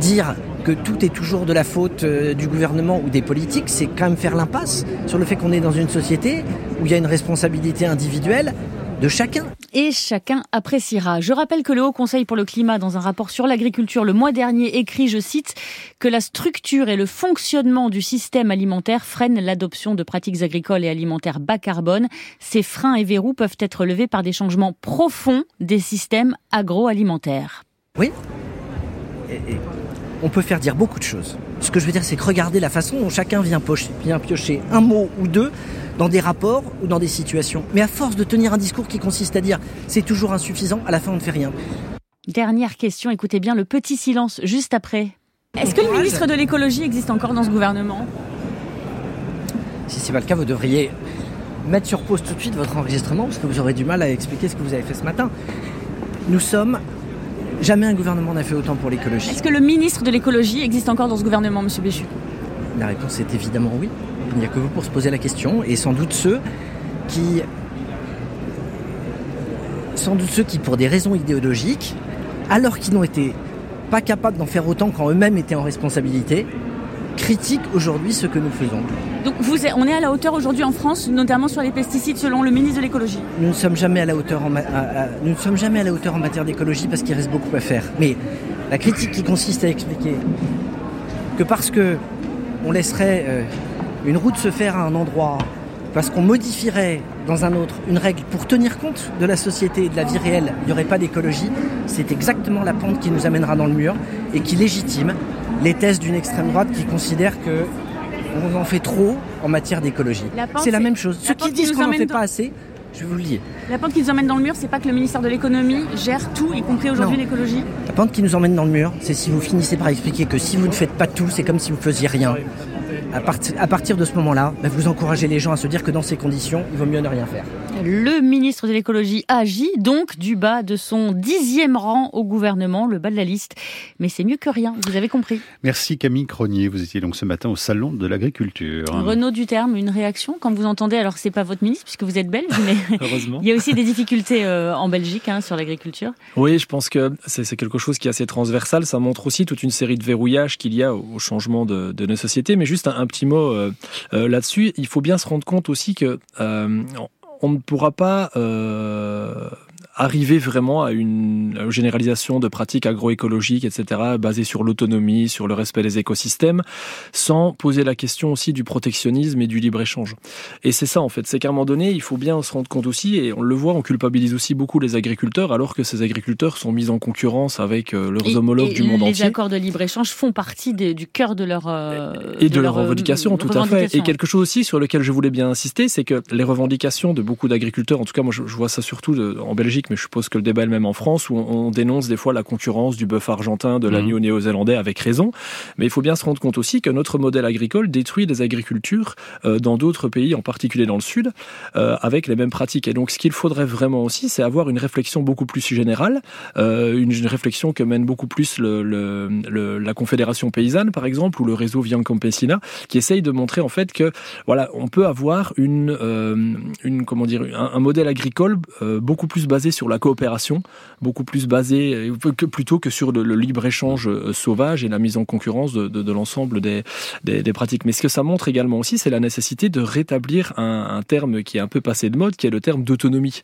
P: dire que tout est toujours de la faute euh, du gouvernement ou des politiques, c'est quand même faire l'impasse sur le fait qu'on est dans une société où il y a une responsabilité individuelle de chacun.
A: Et chacun appréciera. Je rappelle que le Haut Conseil pour le climat, dans un rapport sur l'agriculture le mois dernier, écrit, je cite, que la structure et le fonctionnement du système alimentaire freinent l'adoption de pratiques agricoles et alimentaires bas carbone. Ces freins et verrous peuvent être levés par des changements profonds des systèmes agroalimentaires.
P: Oui. Et, et on peut faire dire beaucoup de choses. Ce que je veux dire, c'est que regardez la façon dont chacun vient, pocher, vient piocher un mot ou deux dans des rapports ou dans des situations. Mais à force de tenir un discours qui consiste à dire c'est toujours insuffisant, à la fin on ne fait rien.
A: Dernière question, écoutez bien le petit silence juste après. Est-ce que le ministre de l'écologie existe encore dans ce gouvernement?
P: Si c'est pas le cas, vous devriez mettre sur pause tout de suite votre enregistrement parce que vous aurez du mal à expliquer ce que vous avez fait ce matin. Nous sommes Jamais un gouvernement n'a fait autant pour l'écologie.
A: Est-ce que le ministre de l'écologie existe encore dans ce gouvernement, Monsieur Béchu?
P: La réponse est évidemment oui. Il n'y a que vous pour se poser la question, et sans doute ceux qui, sans doute ceux qui, pour des raisons idéologiques, alors qu'ils n'ont été pas capables d'en faire autant quand eux-mêmes étaient en responsabilité, critiquent aujourd'hui ce que nous faisons.
A: Donc vous, on est à la hauteur aujourd'hui en France, notamment sur les pesticides, selon le ministre de l'écologie.
P: Nous ne sommes jamais à la hauteur en, à, à, nous ne sommes jamais à la hauteur en matière d'écologie parce qu'il reste beaucoup à faire. Mais la critique qui consiste à expliquer que parce que on laisserait euh, une route se faire à un endroit, parce qu'on modifierait dans un autre une règle pour tenir compte de la société et de la vie réelle, il n'y aurait pas d'écologie, c'est exactement la pente qui nous amènera dans le mur et qui légitime les thèses d'une extrême droite qui considère que on en fait trop en matière d'écologie. C'est la même chose. Ceux qui disent qu'on n'en fait
A: dans...
P: pas assez, je vous le dis.
A: La pente qui nous emmène dans le mur, c'est pas que le ministère de l'économie gère tout, y compris aujourd'hui l'écologie
P: La pente qui nous emmène dans le mur, c'est si vous finissez par expliquer que si vous ne faites pas tout, c'est comme si vous faisiez rien. À, part à partir de ce moment-là, bah vous encouragez les gens à se dire que dans ces conditions, il vaut mieux ne rien faire.
A: Le ministre de l'écologie agit donc du bas de son dixième rang au gouvernement, le bas de la liste. Mais c'est mieux que rien, vous avez compris.
G: Merci Camille Cronier. Vous étiez donc ce matin au salon de l'agriculture.
A: Renaud Duterme, une réaction quand vous entendez, alors c'est pas votre ministre puisque vous êtes belge, mais *laughs*
J: Heureusement.
A: il y a aussi des difficultés euh, en Belgique hein, sur l'agriculture.
J: Oui, je pense que c'est quelque chose qui est assez transversal. Ça montre aussi toute une série de verrouillages qu'il y a au, changement de, de, nos sociétés. Mais juste un, un petit mot euh, euh, là-dessus. Il faut bien se rendre compte aussi que euh, on ne pourra pas euh, arriver vraiment à une généralisation de pratiques agroécologiques, etc., basées sur l'autonomie, sur le respect des écosystèmes, sans poser la question aussi du protectionnisme et du libre-échange. Et c'est ça, en fait, c'est qu'à un moment donné, il faut bien se rendre compte aussi, et on le voit, on culpabilise aussi beaucoup les agriculteurs, alors que ces agriculteurs sont mis en concurrence avec euh, leurs
A: et,
J: homologues
A: et
J: du monde
A: les
J: entier.
A: Les accords de libre-écge font partie des, du cœur de leur... Euh,
J: et de,
A: de
J: leurs
A: leur,
J: revendications, tout à fait. Et quelque chose aussi sur lequel je voulais bien insister, c'est que les revendications de beaucoup d'agriculteurs, en tout cas moi je, je vois ça surtout de, en Belgique, mais je suppose que le débat est le même en France, où on, on dénonce des fois la concurrence du bœuf argentin, de l'agneau mmh. néo-zélandais avec raison. Mais il faut bien se rendre compte aussi que notre modèle agricole détruit des agricultures euh, dans d'autres pays, en particulier dans le sud, euh, avec les mêmes pratiques. Et donc ce qu'il faudrait vraiment aussi, c'est avoir une réflexion beaucoup plus générale, euh, une, une, réflexion que mène beaucoup plus le, le, le, la Confédération paysanne, par exemple, ou le réseau Vian Campesina, qui essaye de montrer en fait que voilà, on peut avoir une, une comment dire, un, un modèle agricole beaucoup plus basé sur la coopération, beaucoup plus basé que, plutôt que sur le, le libre échange euh, sauvage et la mise en concurrence de, de, de l'ensemble des, des, des, pratiques. Mais ce que ça montre également aussi, c'est la nécessité de rétablir un, un, terme qui est un peu passé de mode, qui est le terme d'autonomie.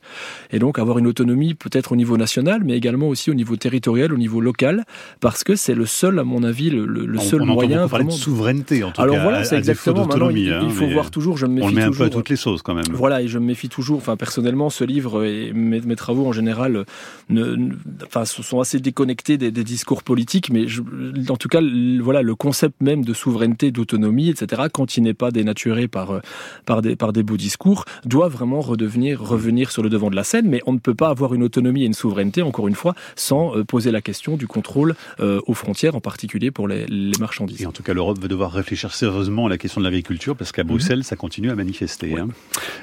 J: Et donc avoir une autonomie peut-être au niveau national, mais également aussi au niveau territorial, au niveau local, parce que c'est le seul, à mon avis, le, le
G: on,
J: seul
G: on
J: moyen.
G: Parler de souveraineté, en tout
J: Alors
G: cas.
J: voilà, c'est exactement. Maintenant, il,
G: hein,
J: il faut voir toujours. Je me méfie
G: on le met un
J: toujours,
G: peu à toutes les sauces quand même.
J: Voilà, et je me méfie toujours. Enfin, personnellement, ce livre et mes, mes travaux en général, ne, ne, enfin, sont assez déconnectés des, des discours politiques, mais je, en tout cas, le, voilà, le concept même de souveraineté, d'autonomie, etc., quand il n'est pas dénaturé par par des par des beaux discours, doit vraiment redevenir revenir sur le devant de la scène. Mais on ne peut pas avoir une autonomie et une souveraineté, encore une fois, sans euh, poser la question du contrôle euh, aux frontières, en particulier pour les, les marchandises.
G: Et en tout cas, l'Europe va devoir réfléchir sérieusement à la question de l'agriculture, parce qu'à Bruxelles, mmh. ça continue à manifester. Oui. Hein.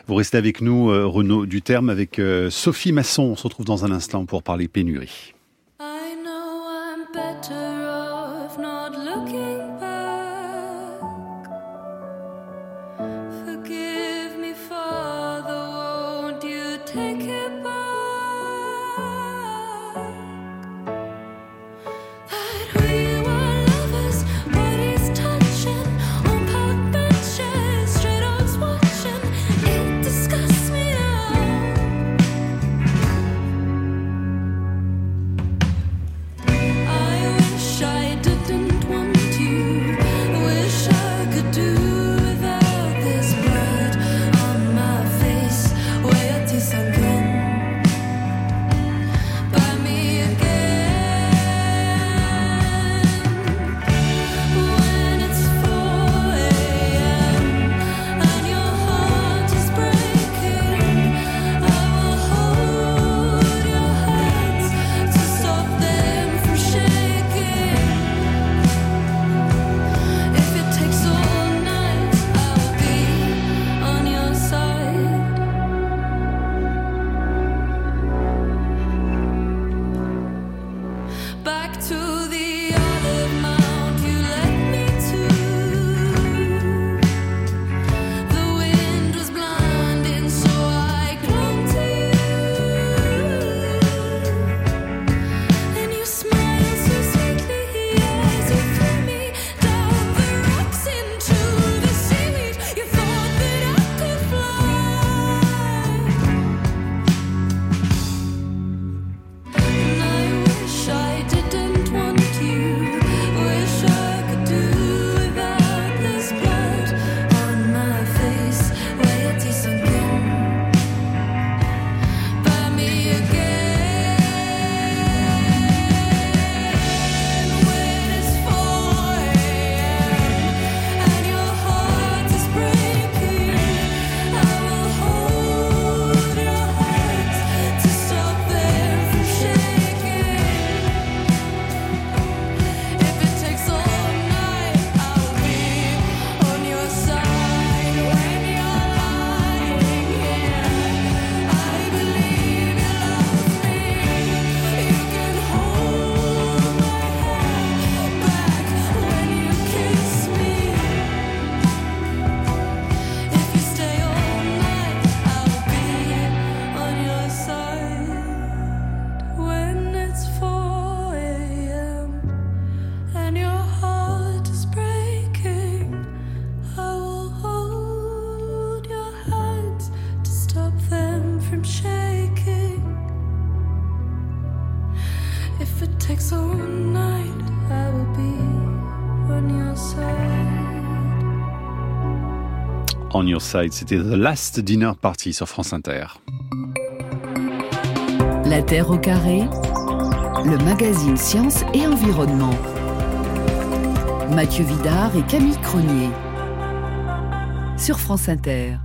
G: Vous restez avec nous, euh, Renaud Duterme, avec euh, Sophie Masson. On se retrouve dans un instant pour parler pénurie. C'était The Last Dinner sur France Inter.
H: La Terre au carré, le magazine Science et Environnement. Mathieu Vidard et Camille Cronier sur France Inter.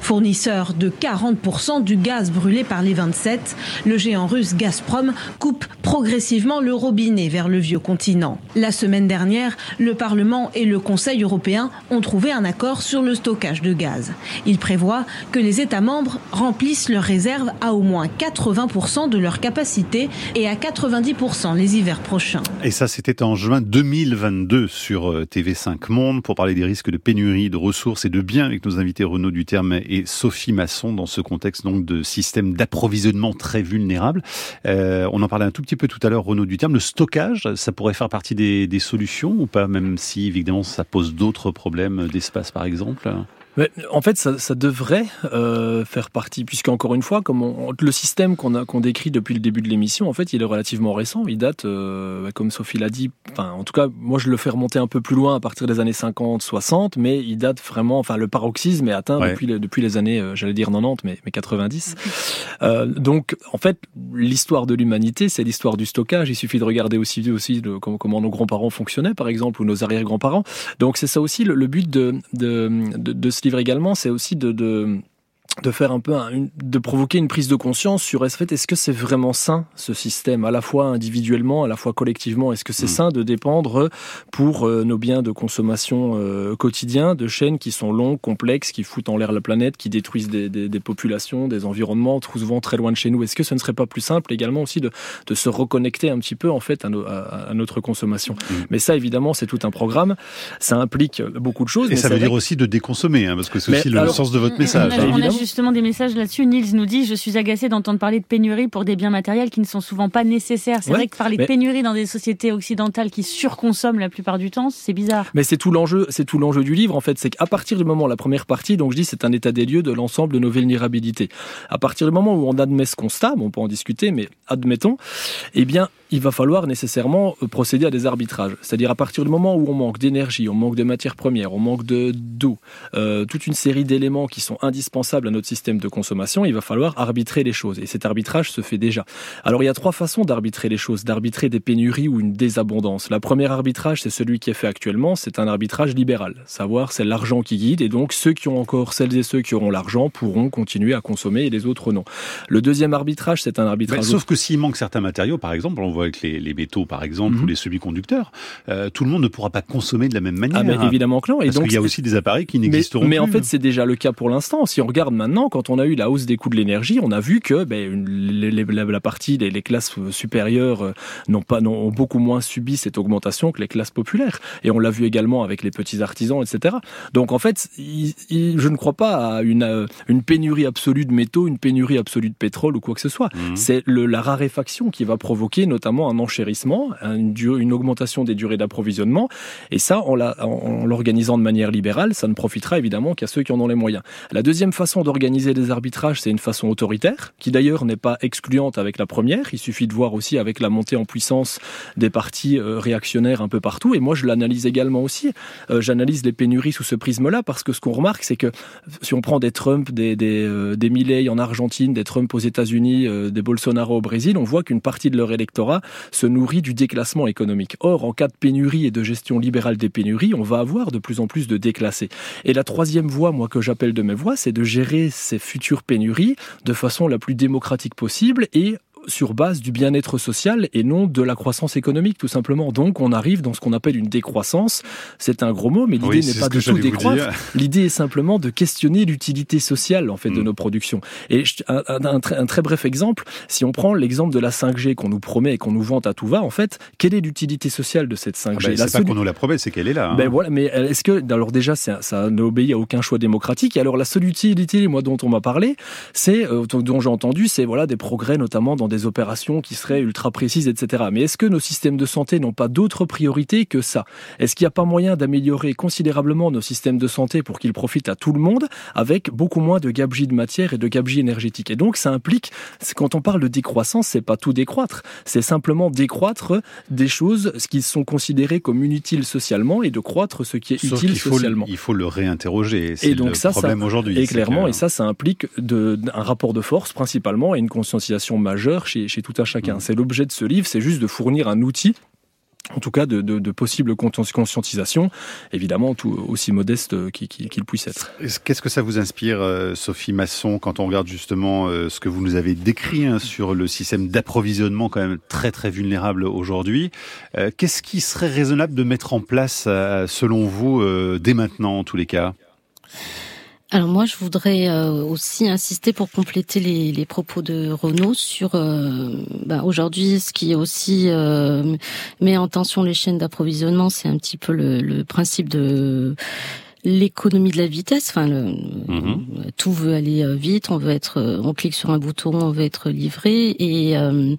Q: Fournisseur de 40% du gaz brûlé par les 27, le géant russe Gazprom coupe progressivement le robinet vers le vieux continent. La semaine dernière, le Parlement et le Conseil européen ont trouvé un accord sur le stockage de gaz. Il prévoit que les États membres remplissent leurs réserves à au moins 80% de leur capacité et à 90% les hivers prochains.
G: Et ça, c'était en juin 2022 sur euh, TV5 Monde pour parler des risques de pénurie de ressources et de biens avec nos invités Renaud Duterme et Sophie Masson dans ce contexte donc de système d'approvisionnement très vulnérable. Euh, on en parlait un tout petit peu tout à l'heure, Renaud Duterme. Le stockage, ça pourrait faire partie des, des solutions ou pas, même si évidemment ça pose d'autres problèmes d'espace par exemple?
J: En fait, ça, ça devrait euh, faire partie, puisque encore une fois, comme on, le système qu'on a qu'on décrit depuis le début de l'émission, en fait, il est relativement récent. Il date, euh, comme Sophie l'a dit, enfin, en tout cas, moi, je le fais remonter un peu plus loin à partir des années 50, 60, mais il date vraiment, enfin, le paroxysme est atteint depuis, les, depuis les années, euh, j'allais dire 90, mais, mais 90. *laughs* Euh, donc, en fait, l'histoire de l'humanité, c'est l'histoire du stockage. Il suffit de regarder aussi, aussi de, comment, comment nos grands-parents fonctionnaient, par exemple, ou nos arrière-grands-parents. Donc, c'est ça aussi le, le but de, de, de, de ce livre également, c'est aussi de, de de faire un peu de provoquer une prise de conscience sur est-ce que c'est vraiment sain ce système à la fois individuellement à la fois collectivement? Est-ce que c'est mmh. sain de dépendre pour euh, nos biens de consommation euh, quotidien de chaînes qui sont longues complexes qui foutent en l'air la planète qui détruisent des, des, des, populations des environnements souvent très loin de chez nous? Est-ce que ce ne serait pas plus simple également aussi de, de se reconnecter un petit peu en fait à, no, à, à notre consommation? Mmh. mais ça évidemment c'est tout un programme. Ça implique beaucoup de choses
G: et ça veut dire aussi de déconsommer hein, parce que c'est aussi le alors, sens de votre message
A: hein justement des messages là-dessus. Nils nous dit Je suis agacé d'entendre parler de pénurie pour des biens matériels qui ne sont souvent pas nécessaires. C'est ouais, vrai que parler mais... de pénurie dans des sociétés occidentales qui surconsomment la plupart du temps, c'est bizarre.
J: Mais c'est tout l'enjeu, c'est tout l'enjeu du livre en fait. C'est qu'à partir du moment, la première partie, donc je dis, c'est un état des lieux de l'ensemble de nos vulnérabilités. À partir du moment où on admet ce constat, bon, on peut en discuter, mais admettons, eh bien, il va falloir nécessairement euh, procéder à des arbitrages. C'est-à-dire à partir du moment où on manque d'énergie, on manque de matières premières, on manque de d'eau, euh, toute une série d'éléments qui sont indispensables à notre système de consommation, il va falloir arbitrer les choses. Et cet arbitrage se fait déjà. Alors il y a trois façons d'arbitrer les choses, d'arbitrer des pénuries ou une désabondance. La première arbitrage, c'est celui qui est fait actuellement, c'est un arbitrage libéral. Savoir, c'est l'argent qui guide, et donc ceux qui ont encore, celles et ceux qui auront l'argent pourront continuer à consommer et les autres non. Le deuxième arbitrage, c'est un arbitrage...
G: Sauf que s'il manque certains matériaux, par exemple, on voit avec les, les métaux par exemple
J: Mhm.
G: ou les semi-conducteurs, euh, tout le monde ne pourra pas consommer de la même manière.
J: Ah, mais évidemment que non. Et
G: Parce
J: donc,
G: qu'il y a aussi des appareils qui
J: Mais,
G: n'existeront
J: mais en
G: plus.
J: fait, c'est déjà le cas pour l'instant. Si on regarde maintenant, quand on a eu la hausse des coûts de l'énergie, on a vu que ben, une- la, la partie des les classes euh, supérieures euh, n'ont pas ont beaucoup moins subi cette augmentation que les classes populaires. Et on l'a vu également avec les petits artisans, etc. Donc en fait, il- il- je ne crois pas à une, une pénurie absolue de métaux, une pénurie absolue de pétrole ou quoi que ce soit.
G: Mhm.
J: C'est la raréfaction qui va provoquer notamment un enchérissement, une, augmentation des durées d'approvisionnement. Et ça, en, l'organisant de manière libérale, ça ne profitera évidemment qu'à ceux qui en ont les moyens. La deuxième façon d'organiser des arbitrages, c'est une façon autoritaire, qui d'ailleurs n'est pas excluante avec la première. Il suffit de voir aussi avec la montée en puissance des partis euh, réactionnaires un peu partout. Et moi, je l'analyse également aussi. Euh, J'analyse les pénuries sous ce prisme-là parce que ce qu'on remarque, c'est que si on prend des Trump, des, des, euh, des Milley en Argentine, des Trump aux États-Unis, des Bolsonaro au Brésil, on voit qu'une partie de leur électorat se nourrit du déclassement économique. Or, en cas de pénurie et de gestion libérale des pénuries, on va avoir de plus en plus de déclassés. Et la troisième voie, moi, que j'appelle de mes voies, c'est de gérer ces futures pénuries de façon la plus démocratique possible et sur base du bien-être social et non de la croissance économique, tout simplement. Donc, on arrive dans ce qu'on appelle une décroissance. C'est un gros mot, mais l'idée
G: Oui,
J: n'est pas de tout décroître. *laughs* L'idée est simplement de questionner l'utilité sociale en fait de
G: Mm.
J: nos productions. Et un, un- un très, un très bref exemple, si on prend l'exemple de la 5G qu'on nous promet et qu'on nous vante à tout va, en fait, quelle est l'utilité sociale de cette 5G
G: Ah ben, c'est pas qu'on nous la promet, c'est qu'elle est là. hein.
J: ben voilà, mais est-ce que alors déjà c'est- ça n'obéit à aucun choix démocratique et alors la seule utilité moi dont on m'a parlé, c'est euh, dont j'ai entendu, c'est voilà des progrès notamment dans des opérations qui seraient ultra précises, etc. Mais est-ce que nos systèmes de santé n'ont pas d'autres priorités que ça? Est-ce qu'il n'y a pas moyen d'améliorer considérablement nos systèmes de santé pour qu'ils profitent à tout le monde avec beaucoup moins de gabegie de matière et de gabegie énergétique? Et donc ça implique, quand on parle de décroissance, c'est pas tout décroître, c'est simplement décroître des choses ce qui sont considérées comme inutiles socialement et de croître ce qui est
G: Sauf
J: utile
G: qu'il faut, le-
J: socialement.
G: il faut le réinterroger.
J: Et donc
G: le
J: ça,
G: problème aujourd'hui.
J: Et clairement,
G: que-
J: et ça, ça implique de, un rapport de force principalement et une conscientisation majeure chez, chez tout un
G: Mm.
J: chacun. C'est l'objet de ce livre, c'est juste de fournir un outil. En tout cas, de, de, de possible consci- conscientisation, évidemment, tout aussi modeste qu'il qu'il- puisse être.
G: Qu'est-ce que ça vous inspire, euh, Sophie Masson, quand on regarde justement euh, ce que vous nous avez décrit hein, sur le système d'approvisionnement quand même très très vulnérable aujourd'hui Euh, Qu'est-ce qui serait raisonnable de mettre en place, euh, selon vous, euh, dès maintenant en tous les cas?
K: Alors moi, je voudrais euh, aussi insister pour compléter les, propos de Renaud sur euh, bah, aujourd'hui ce qui aussi euh, met en tension les chaînes d'approvisionnement, c'est un petit peu le principe de l'économie de la vitesse. Enfin, le, tout veut aller euh, vite, on veut être, euh, on clique sur un bouton, on veut être livré. Et euh,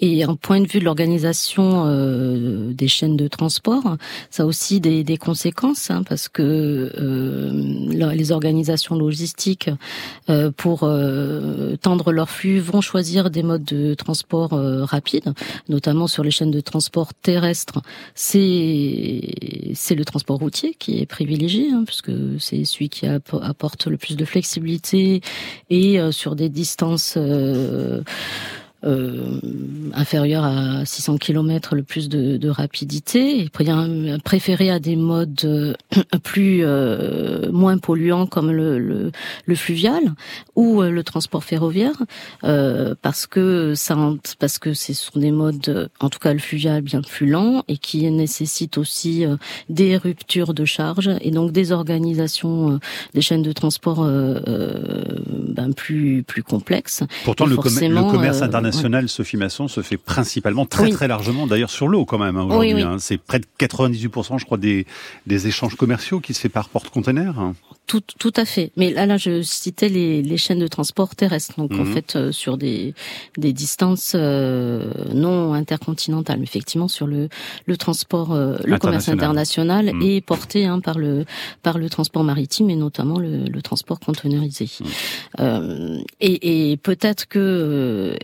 K: et un point de vue de l'organisation euh, des chaînes de transport, ça a aussi des, des conséquences hein, parce que euh, les organisations logistiques euh, pour euh, tendre leur flux vont choisir des modes de transport euh, rapides, notamment sur les chaînes de transport terrestres. C'est c'est le transport routier qui est privilégié hein, puisque c'est celui qui app- apporte le plus de flexibilité et euh, sur des distances euh, inférieures à 600 km le plus de, de rapidité. Et préféré à des modes euh, *clears throat* plus euh, moins polluants comme le, le, le fluvial ou euh, le transport ferroviaire euh, parce que ça parce que ce sont des modes en tout cas le fluvial bien plus lent et qui nécessitent aussi euh, des ruptures de charge et donc des organisations des chaînes de transport ben, plus plus complexes.
G: Pourtant, le, com- le commerce
K: euh,
G: international, Sophie Masson, se fait principalement très
K: Oui.
G: très largement, d'ailleurs sur l'eau quand même hein, aujourd'hui.
K: Oui, oui.
G: hein. C'est près de 98%, je crois, des, des échanges commerciaux qui se fait par porte-container. hein.
K: Tout, tout à fait. Mais là, là, je citais les, les chaînes de transport terrestres. Donc, en
G: Mhm.
K: fait, euh, sur des, des distances euh, non intercontinentales. Mais effectivement, sur le, le transport, euh, le commerce
G: International. Mhm.
K: est porté hein, par le par le transport maritime et notamment le, le transport conteneurisé.
G: Mhm.
K: Et et peut-être que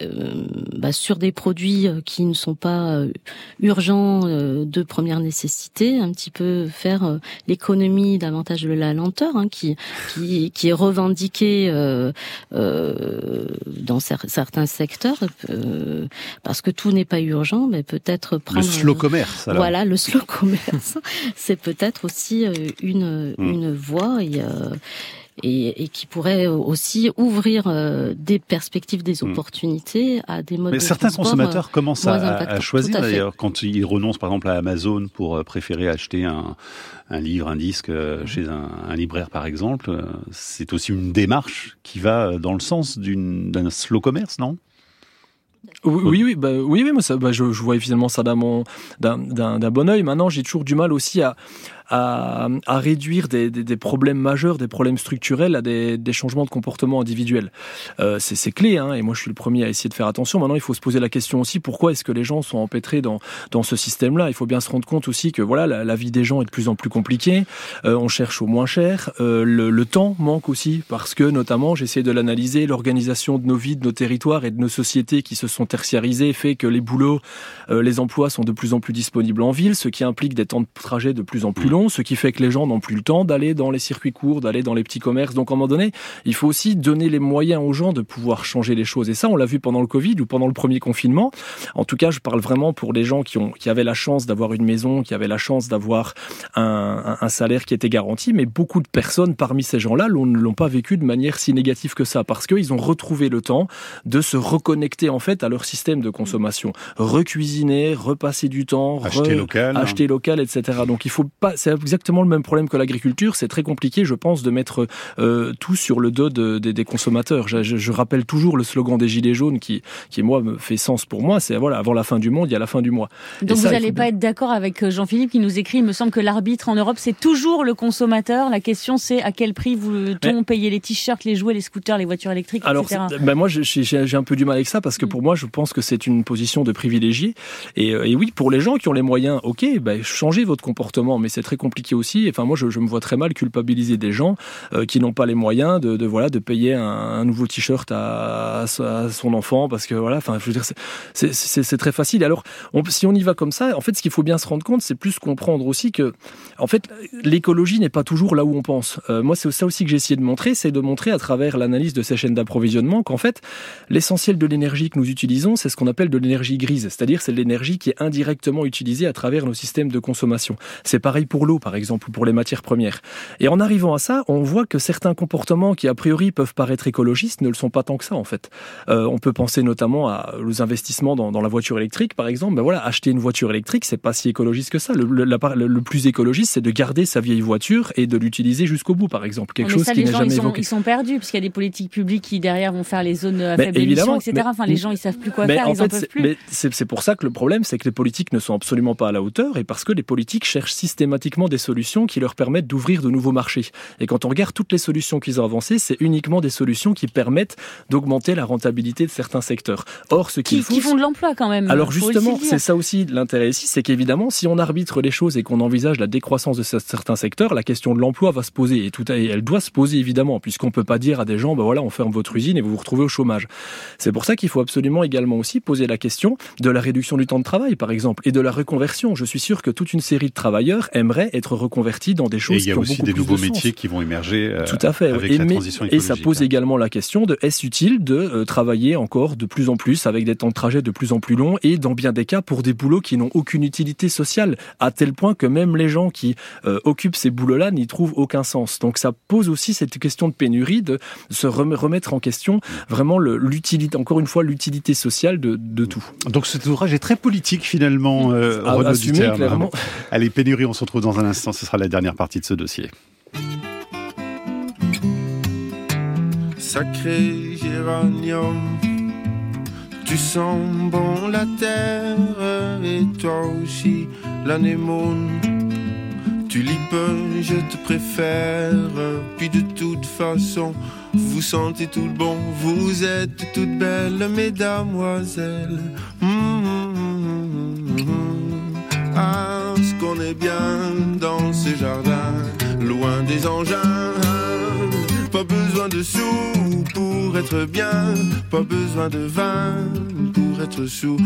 K: bah, sur des produits euh, qui ne sont pas euh, urgents euh, de première nécessité, un petit peu faire l'économie davantage de la lenteur, hein, qui qui qui est revendiquée euh, euh, dans cer- certains secteurs, euh, parce que tout n'est pas urgent, mais peut-être prendre
G: slow commerce, alors.
K: Voilà, le slow *laughs* commerce, c'est peut-être aussi une
G: Mm.
K: une voie et euh, et, qui pourrait aussi ouvrir des perspectives, des hmm. opportunités à des modes.
G: Mais certains consommateurs commencent à,
K: à,
G: choisir d'ailleurs quand ils renoncent par exemple à Amazon pour préférer acheter un, un livre, un disque chez un, un libraire par exemple. C'est aussi une démarche qui va dans le sens d'un slow commerce, non?
J: Oui, oui, bah, oui, oui, moi ça, bah, je, je vois évidemment ça d'un bon oeil. Maintenant, j'ai toujours du mal aussi à, à, à réduire des, des, des, problèmes majeurs, des problèmes structurels à des, des changements de comportement individuels. Euh, c'est clé, hein, et moi je suis le premier à essayer de faire attention. Maintenant, il faut se poser la question aussi pourquoi est-ce que les gens sont empêtrés dans, dans ce système-là? Il faut bien se rendre compte aussi que voilà, la, la, vie des gens est de plus en plus compliquée. Euh, on cherche au moins cher. Euh, le, le, temps manque aussi parce que notamment, j'essaie de l'analyser, l'organisation de nos vies, de nos territoires et de nos sociétés qui se sont tertiarisées fait que les boulots, euh, les emplois sont de plus en plus disponibles en ville, ce qui implique des temps de trajet de plus en plus longs ce qui fait que les gens n'ont plus le temps d'aller dans les circuits courts, d'aller dans les petits commerces. Donc à un moment donné, il faut aussi donner les moyens aux gens de pouvoir changer les choses. Et ça, on l'a vu pendant le Covid ou pendant le premier confinement. En tout cas, je parle vraiment pour les gens qui, ont, qui avaient la chance d'avoir une maison, qui avaient la chance d'avoir un, un, salaire qui était garanti. Mais beaucoup de personnes parmi ces gens-là ne l'ont pas vécu de manière si négative que ça, parce qu'ils ont retrouvé le temps de se reconnecter en fait à leur système de consommation, recuisiner, repasser du temps,
G: acheter local,
J: acheter local, etc. Donc il faut pas, exactement le même problème que l'agriculture. C'est très compliqué, je pense, de mettre euh, tout sur le dos de, des consommateurs. Je, je, rappelle toujours le slogan des Gilets jaunes qui, qui moi, me fait sens pour moi. C'est voilà, avant la fin du monde, il y a la fin du mois.
A: Donc vous n'allez pas être d'accord avec euh, Jean-Philippe qui nous écrit, il me semble que l'arbitre en Europe, c'est toujours le consommateur. La question, c'est à quel prix vous-on payer les t-shirts, les jouets, les scooters, les voitures électriques,
J: Alors,
A: etc.
J: Ben moi, j'ai un peu du mal avec ça parce que mm. pour moi, je pense que c'est une position de privilégié. Et, euh, et, oui, pour les gens qui ont les moyens, ok, ben, changez votre comportement, mais c'est très compliqué aussi. Enfin, moi, je, me vois très mal culpabiliser des gens euh, qui n'ont pas les moyens de, voilà de payer un, nouveau t-shirt à, à, son enfant parce que voilà. Enfin, je veux dire, c'est très facile. Alors, on, si on y va comme ça, en fait, ce qu'il faut bien se rendre compte, c'est plus comprendre aussi que, en fait, l'écologie n'est pas toujours là où on pense. Euh, moi, c'est ça aussi que j'ai essayé de montrer, c'est de montrer à travers l'analyse de ces chaînes d'approvisionnement qu'en fait, l'essentiel de l'énergie que nous utilisons, c'est ce qu'on appelle de l'énergie grise, c'est-à-dire c'est l'énergie qui est indirectement utilisée à travers nos systèmes de consommation. C'est pareil pour l'eau, par exemple, ou pour les matières premières. Et en arrivant à ça, on voit que certains comportements qui a priori peuvent paraître écologistes ne le sont pas tant que ça en fait. Euh, on peut penser notamment à aux investissements dans, dans la voiture électrique, par exemple. Ben voilà, acheter une voiture électrique, c'est pas si écologiste que ça. Le, le, le plus écologiste, c'est de garder sa vieille voiture et de l'utiliser jusqu'au bout, par exemple. Quelque chose qui n'est jamais
A: ils sont,
J: évoqué.
A: Ils sont perdus parce qu'il y a des politiques publiques qui derrière vont faire les zones à faible émission, etc. Mais, enfin, les gens ils savent plus quoi faire,
J: en
A: ils
J: fait,
A: en peuvent plus.
J: C'est pour ça que le problème, c'est que les politiques ne sont absolument pas à la hauteur et parce que les politiques cherchent systématiquement des solutions qui leur permettent d'ouvrir de nouveaux marchés. Et quand on regarde toutes les solutions qu'ils ont avancées, c'est uniquement des solutions qui permettent d'augmenter la rentabilité de certains secteurs. Or, ce
A: qui, qui font de l'emploi quand même.
J: Alors justement, c'est ça aussi l'intérêt ici, c'est qu'évidemment, si on arbitre les choses et qu'on envisage la décroissance de certains secteurs, la question de l'emploi va se poser et tout, et elle doit se poser évidemment, puisqu'on peut pas dire à des gens, ben voilà, on ferme votre usine et vous vous retrouvez au chômage. C'est pour ça qu'il faut absolument également aussi poser la question de la réduction du temps de travail, par exemple, et de la reconversion. Je suis sûr que toute une série de travailleurs aimeraient être reconvertis dans des choses qui ont beaucoup
G: des
J: plus
G: nouveaux
J: de
G: métiers qui vont émerger. Euh,
J: Tout à fait.
G: Avec
J: et,
G: la
J: mais,
G: transition
J: et ça pose
G: hein.
J: également la question de est-ce utile de euh, travailler encore de plus en plus avec des temps de trajet de plus en plus longs et dans bien des cas pour des boulots qui n'ont aucune utilité sociale, à tel point que même les gens qui euh, occupent ces boulots-là n'y trouvent aucun sens. Donc ça pose aussi cette question de pénurie, de se rem- remettre en question vraiment l'utilité, encore une fois, l'utilité sociale de, de tout.
G: Donc cet ouvrage est très politique finalement, euh, Renaud
J: assumé, clairement.
G: Allez, pénurie, on se retrouve dans un instant, ce sera la dernière partie de ce dossier.
R: Sacré géranium, tu sens bon la terre et toi aussi l'anémone. Tulipe, je te préfère, puis de toute façon, vous sentez tout bon, vous êtes toutes belles, mesdamoiselles. Mmh, ah, ce qu'on bien dans ce jardin, loin des engins. Pas besoin de sous pour être bien, pas besoin de vin pour être sous.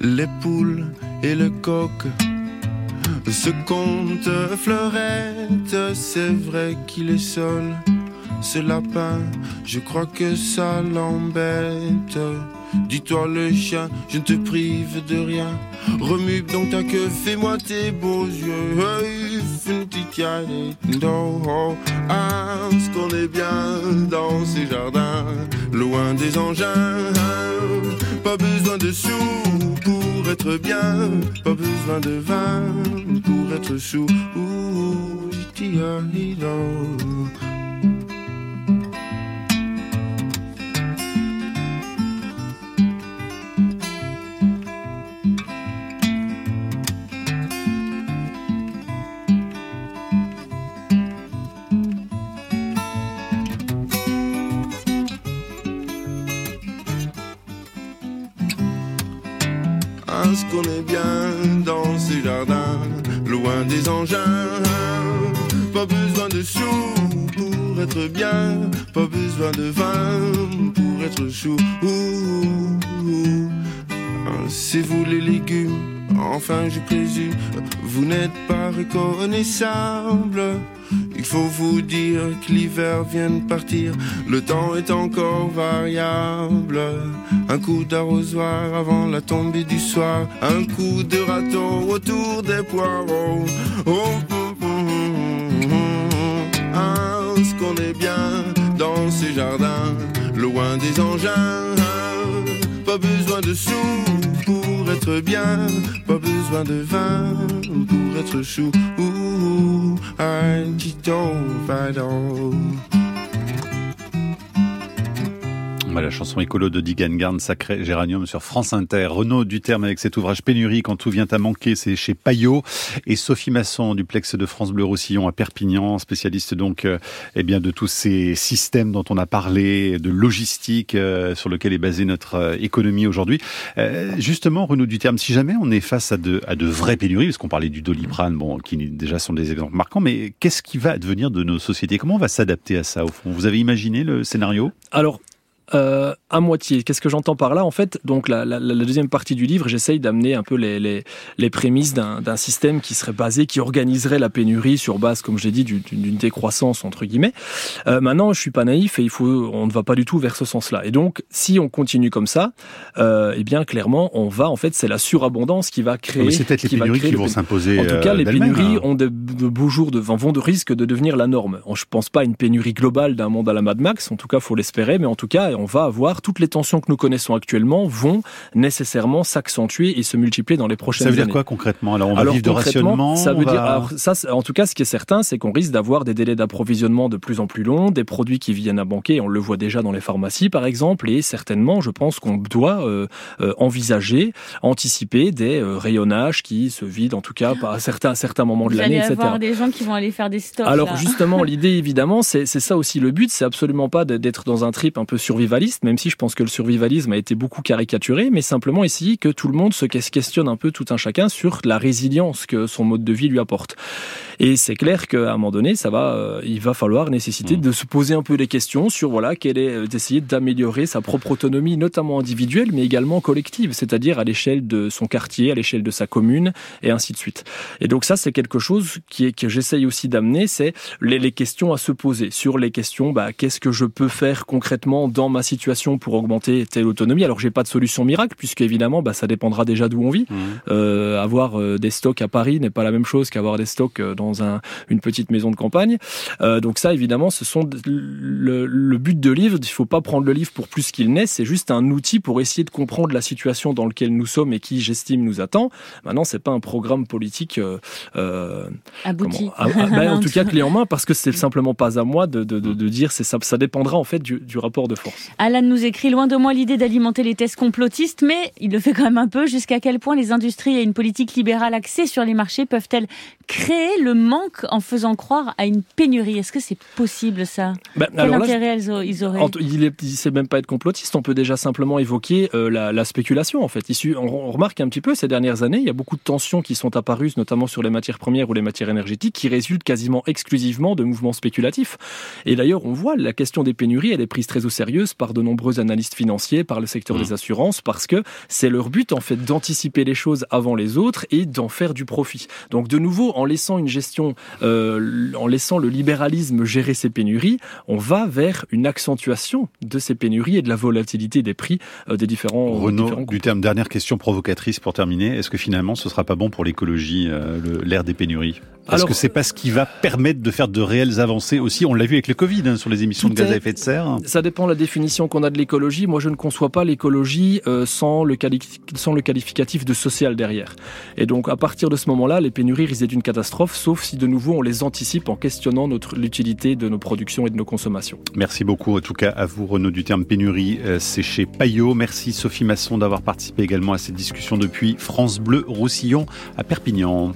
R: Les poules et le coq se compte fleurette, c'est vrai qu'il est seul. Ce lapin, je crois que ça l'embête. Dis-toi le chien, je ne te prive de rien. Remue donc ta queue, fais-moi tes beaux yeux. Hey, Ah, ce qu'on est bien dans ces jardins, loin des engins. Pas besoin de sous pour être bien, pas besoin de vin pour être sous. Ouh, qu'on est bien dans ces jardins, loin des engins. Pas besoin de sous pour être bien, pas besoin de vin pour être chou. C'est vous les légumes, enfin je présume, vous n'êtes pas reconnaissable. Il faut vous dire que l'hiver vient de partir, le temps est encore variable. Un coup d'arrosoir avant la tombée du soir, un coup de râteau autour des poireaux. Oh, ah, ce qu'on est bien dans ces jardins, loin des engins. Pas besoin de sous pour être bien, pas besoin de vin pour être chou. Ouh, un
G: la chanson écolo de Digan Garn, Sacré Géranium sur France Inter. Renaud Duterme avec cet ouvrage pénurie quand tout vient à manquer, c'est chez Payot. Et Sophie Masson du Plex de France Bleu Roussillon à Perpignan, spécialiste donc euh, eh bien de tous ces systèmes dont on a parlé, de logistique euh, sur lequel est basée notre euh, économie aujourd'hui. justement, Renaud Duterme, si jamais on est face à de, à de vraies pénuries, parce qu'on parlait du doliprane, bon, qui déjà sont des exemples marquants, mais qu'est-ce qui va advenir de nos sociétés? Comment on va s'adapter à ça au fond? Vous avez imaginé le scénario?
J: Alors, euh, à moitié. Qu'est-ce que j'entends par là? En fait, donc la, la, la deuxième partie du livre, j'essaye d'amener un peu les, les, les prémices d'un système qui serait basé, qui organiserait la pénurie sur base, comme j'ai dit, d'une décroissance entre guillemets. Euh, maintenant, je suis pas naïf et il faut, on ne va pas du tout vers ce sens-là. Et donc, si on continue comme ça, euh, eh bien clairement, on va en fait, c'est la surabondance qui va créer.
G: c'est peut-être les pénuries qui vont s'imposer.
J: En tout cas, les pénuries hein. ont de, de, beaux jours de vont de risque de devenir la norme. Je pense pas à une pénurie globale d'un monde à la Mad Max. En tout cas, faut l'espérer, mais en tout cas on va avoir toutes les tensions que nous connaissons actuellement vont nécessairement s'accentuer et se multiplier dans les prochaines
G: années.
J: Ça
G: veut dire quoi concrètement? Alors on va vivre de rationnement.
J: Ça veut dire, alors, ça, en tout cas, ce qui est certain, c'est qu'on risque d'avoir des délais d'approvisionnement de plus en plus longs, des produits qui viennent à banquer. On le voit déjà dans les pharmacies, par exemple, et certainement, je pense qu'on doit euh, euh, envisager, anticiper des euh, rayonnages qui se vident, en tout cas, à certains, certains moments de l'année, etc.
A: Il avoir des gens qui vont aller faire des stocks.
J: Alors justement, l'idée, évidemment, c'est ça aussi le but. C'est absolument pas d'être dans un trip un peu survivaliste, même si je pense que le survivalisme a été beaucoup caricaturé, mais simplement ici que tout le monde se questionne un peu tout un chacun sur la résilience que son mode de vie lui apporte. Et c'est clair qu'à un moment donné, ça va, euh, il va falloir nécessiter mmh. de se poser un peu des questions sur voilà, quelle est euh, d'essayer d'améliorer sa propre autonomie, notamment individuelle, mais également collective, c'est-à-dire à, l'échelle de son quartier, à l'échelle de sa commune, et ainsi de suite. Et donc ça, c'est quelque chose qui est que j'essaye aussi d'amener, c'est les, les, questions à se poser sur les questions. Bah, qu'est-ce que je peux faire concrètement dans ma situation pour augmenter telle autonomie Alors j'ai pas de solution miracle, puisque évidemment, bah, ça dépendra déjà d'où on vit. Mmh. Euh, avoir euh, des stocks à Paris n'est pas la même chose qu'avoir des stocks dans dans un, une petite maison de campagne. Euh, donc ça, évidemment, ce sont le, le, but de livre. Il faut pas prendre le livre pour plus qu'il n'est. C'est juste un outil pour essayer de comprendre la situation dans laquelle nous sommes et qui, j'estime, nous attend. Maintenant, c'est pas un programme politique euh,
A: euh abouti.
J: Ah, ah, *laughs* ben, en tout cas, clé en main, parce que c'est *laughs* simplement pas à moi de, de, de, de dire. C'est ça, ça dépendra en fait du, du rapport de force.
A: Alan nous écrit loin de moi l'idée d'alimenter les tests complotistes, mais il le fait quand même un peu. Jusqu'à quel point les industries et une politique libérale axée sur les marchés peuvent-elles créer le manque en faisant croire à une pénurie? Est-ce que c'est possible ça?
J: Ben,
A: Quel intérêt ils auraient
J: Il ne sait même pas être complotiste. On peut déjà simplement évoquer euh, la, la, spéculation en fait. on, remarque un petit peu ces dernières années, il y a beaucoup de tensions qui sont apparues, notamment sur les matières premières ou les matières énergétiques, qui résultent quasiment exclusivement de mouvements spéculatifs. Et d'ailleurs, on voit la question des pénuries, elle est prise très au sérieux par de nombreux analystes financiers, par le secteur
G: Mmh.
J: des assurances, parce que c'est leur but en fait d'anticiper les choses avant les autres et d'en faire du profit. Donc de nouveau, en laissant une gestion, euh, en laissant le libéralisme gérer ces pénuries, on va vers une accentuation de ces pénuries et de la volatilité des prix euh, des différents.
G: Renaud,
J: différents
G: du terme, dernière question provocatrice pour terminer. Est-ce que finalement ce sera pas bon pour l'écologie, euh, l'ère des pénuries? Est-ce
J: Alors-
G: que c'est pas ce qui va permettre de faire de réelles avancées aussi On l'a vu avec le Covid hein, sur les émissions de gaz à effet de serre.
J: Ça dépend de la définition qu'on a de l'écologie. Moi, je ne conçois pas l'écologie euh, sans, le qualificatif de social derrière. Et donc, à partir de ce moment-là, les pénuries risquent d'être une catastrophe, sauf si de nouveau on les anticipe en questionnant l'utilité de nos productions et de nos consommations.
G: Merci beaucoup, en tout cas à vous Renaud du terme pénurie, euh, c'est chez Payot. Merci Sophie Masson d'avoir participé également à cette discussion depuis France Bleu Roussillon à Perpignan.